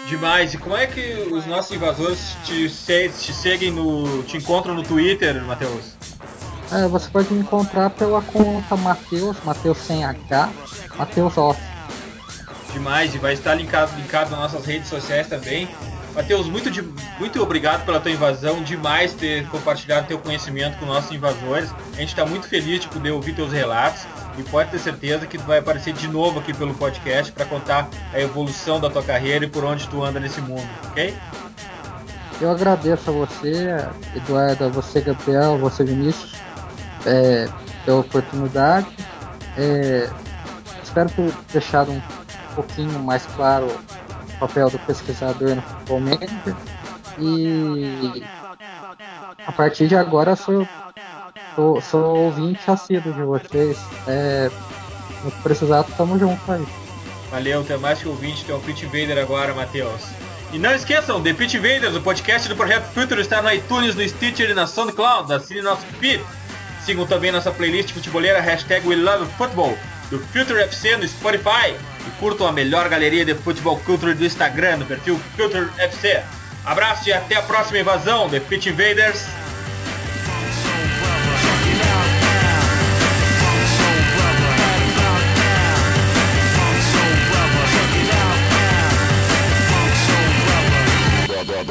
Demais. E como é que os nossos invasores te, te seguem no. te encontram no Twitter, Matheus? É, você pode me encontrar pela conta Mateus, Mateus sem H, Mateus Off. Demais, e vai estar linkado, linkado nas nossas redes sociais também. Matheus, muito, de- muito obrigado pela tua invasão, demais ter compartilhado teu conhecimento com nossos invasores. A gente está muito feliz de poder ouvir teus relatos e pode ter certeza que tu vai aparecer de novo aqui pelo podcast para contar a evolução da tua carreira e por onde tu anda nesse mundo, ok? Eu agradeço a você, Eduardo, a você, Gabriel, a você, Vinícius, é, pela oportunidade. É, espero ter deixado um pouquinho mais claro o papel do pesquisador no Futebol Manager. E a partir de agora sou, sou, sou ouvinte assíduo de vocês. É, no precisar, tamo junto aí. Valeu, é mais que ouvinte, é um Pit Invader agora, Matheus. E não esqueçam, The Pit Invaders, o podcast do Projeto Future está no iTunes, no Stitcher e na SoundCloud. Assine nosso feed. Sigam também nossa playlist futebolera, hashtag We Love Football, do Future FC no Spotify. E curtam a melhor galeria de futebol culture do Instagram, no perfil Future FC. Abraço e até a próxima invasão, The Pit Invaders.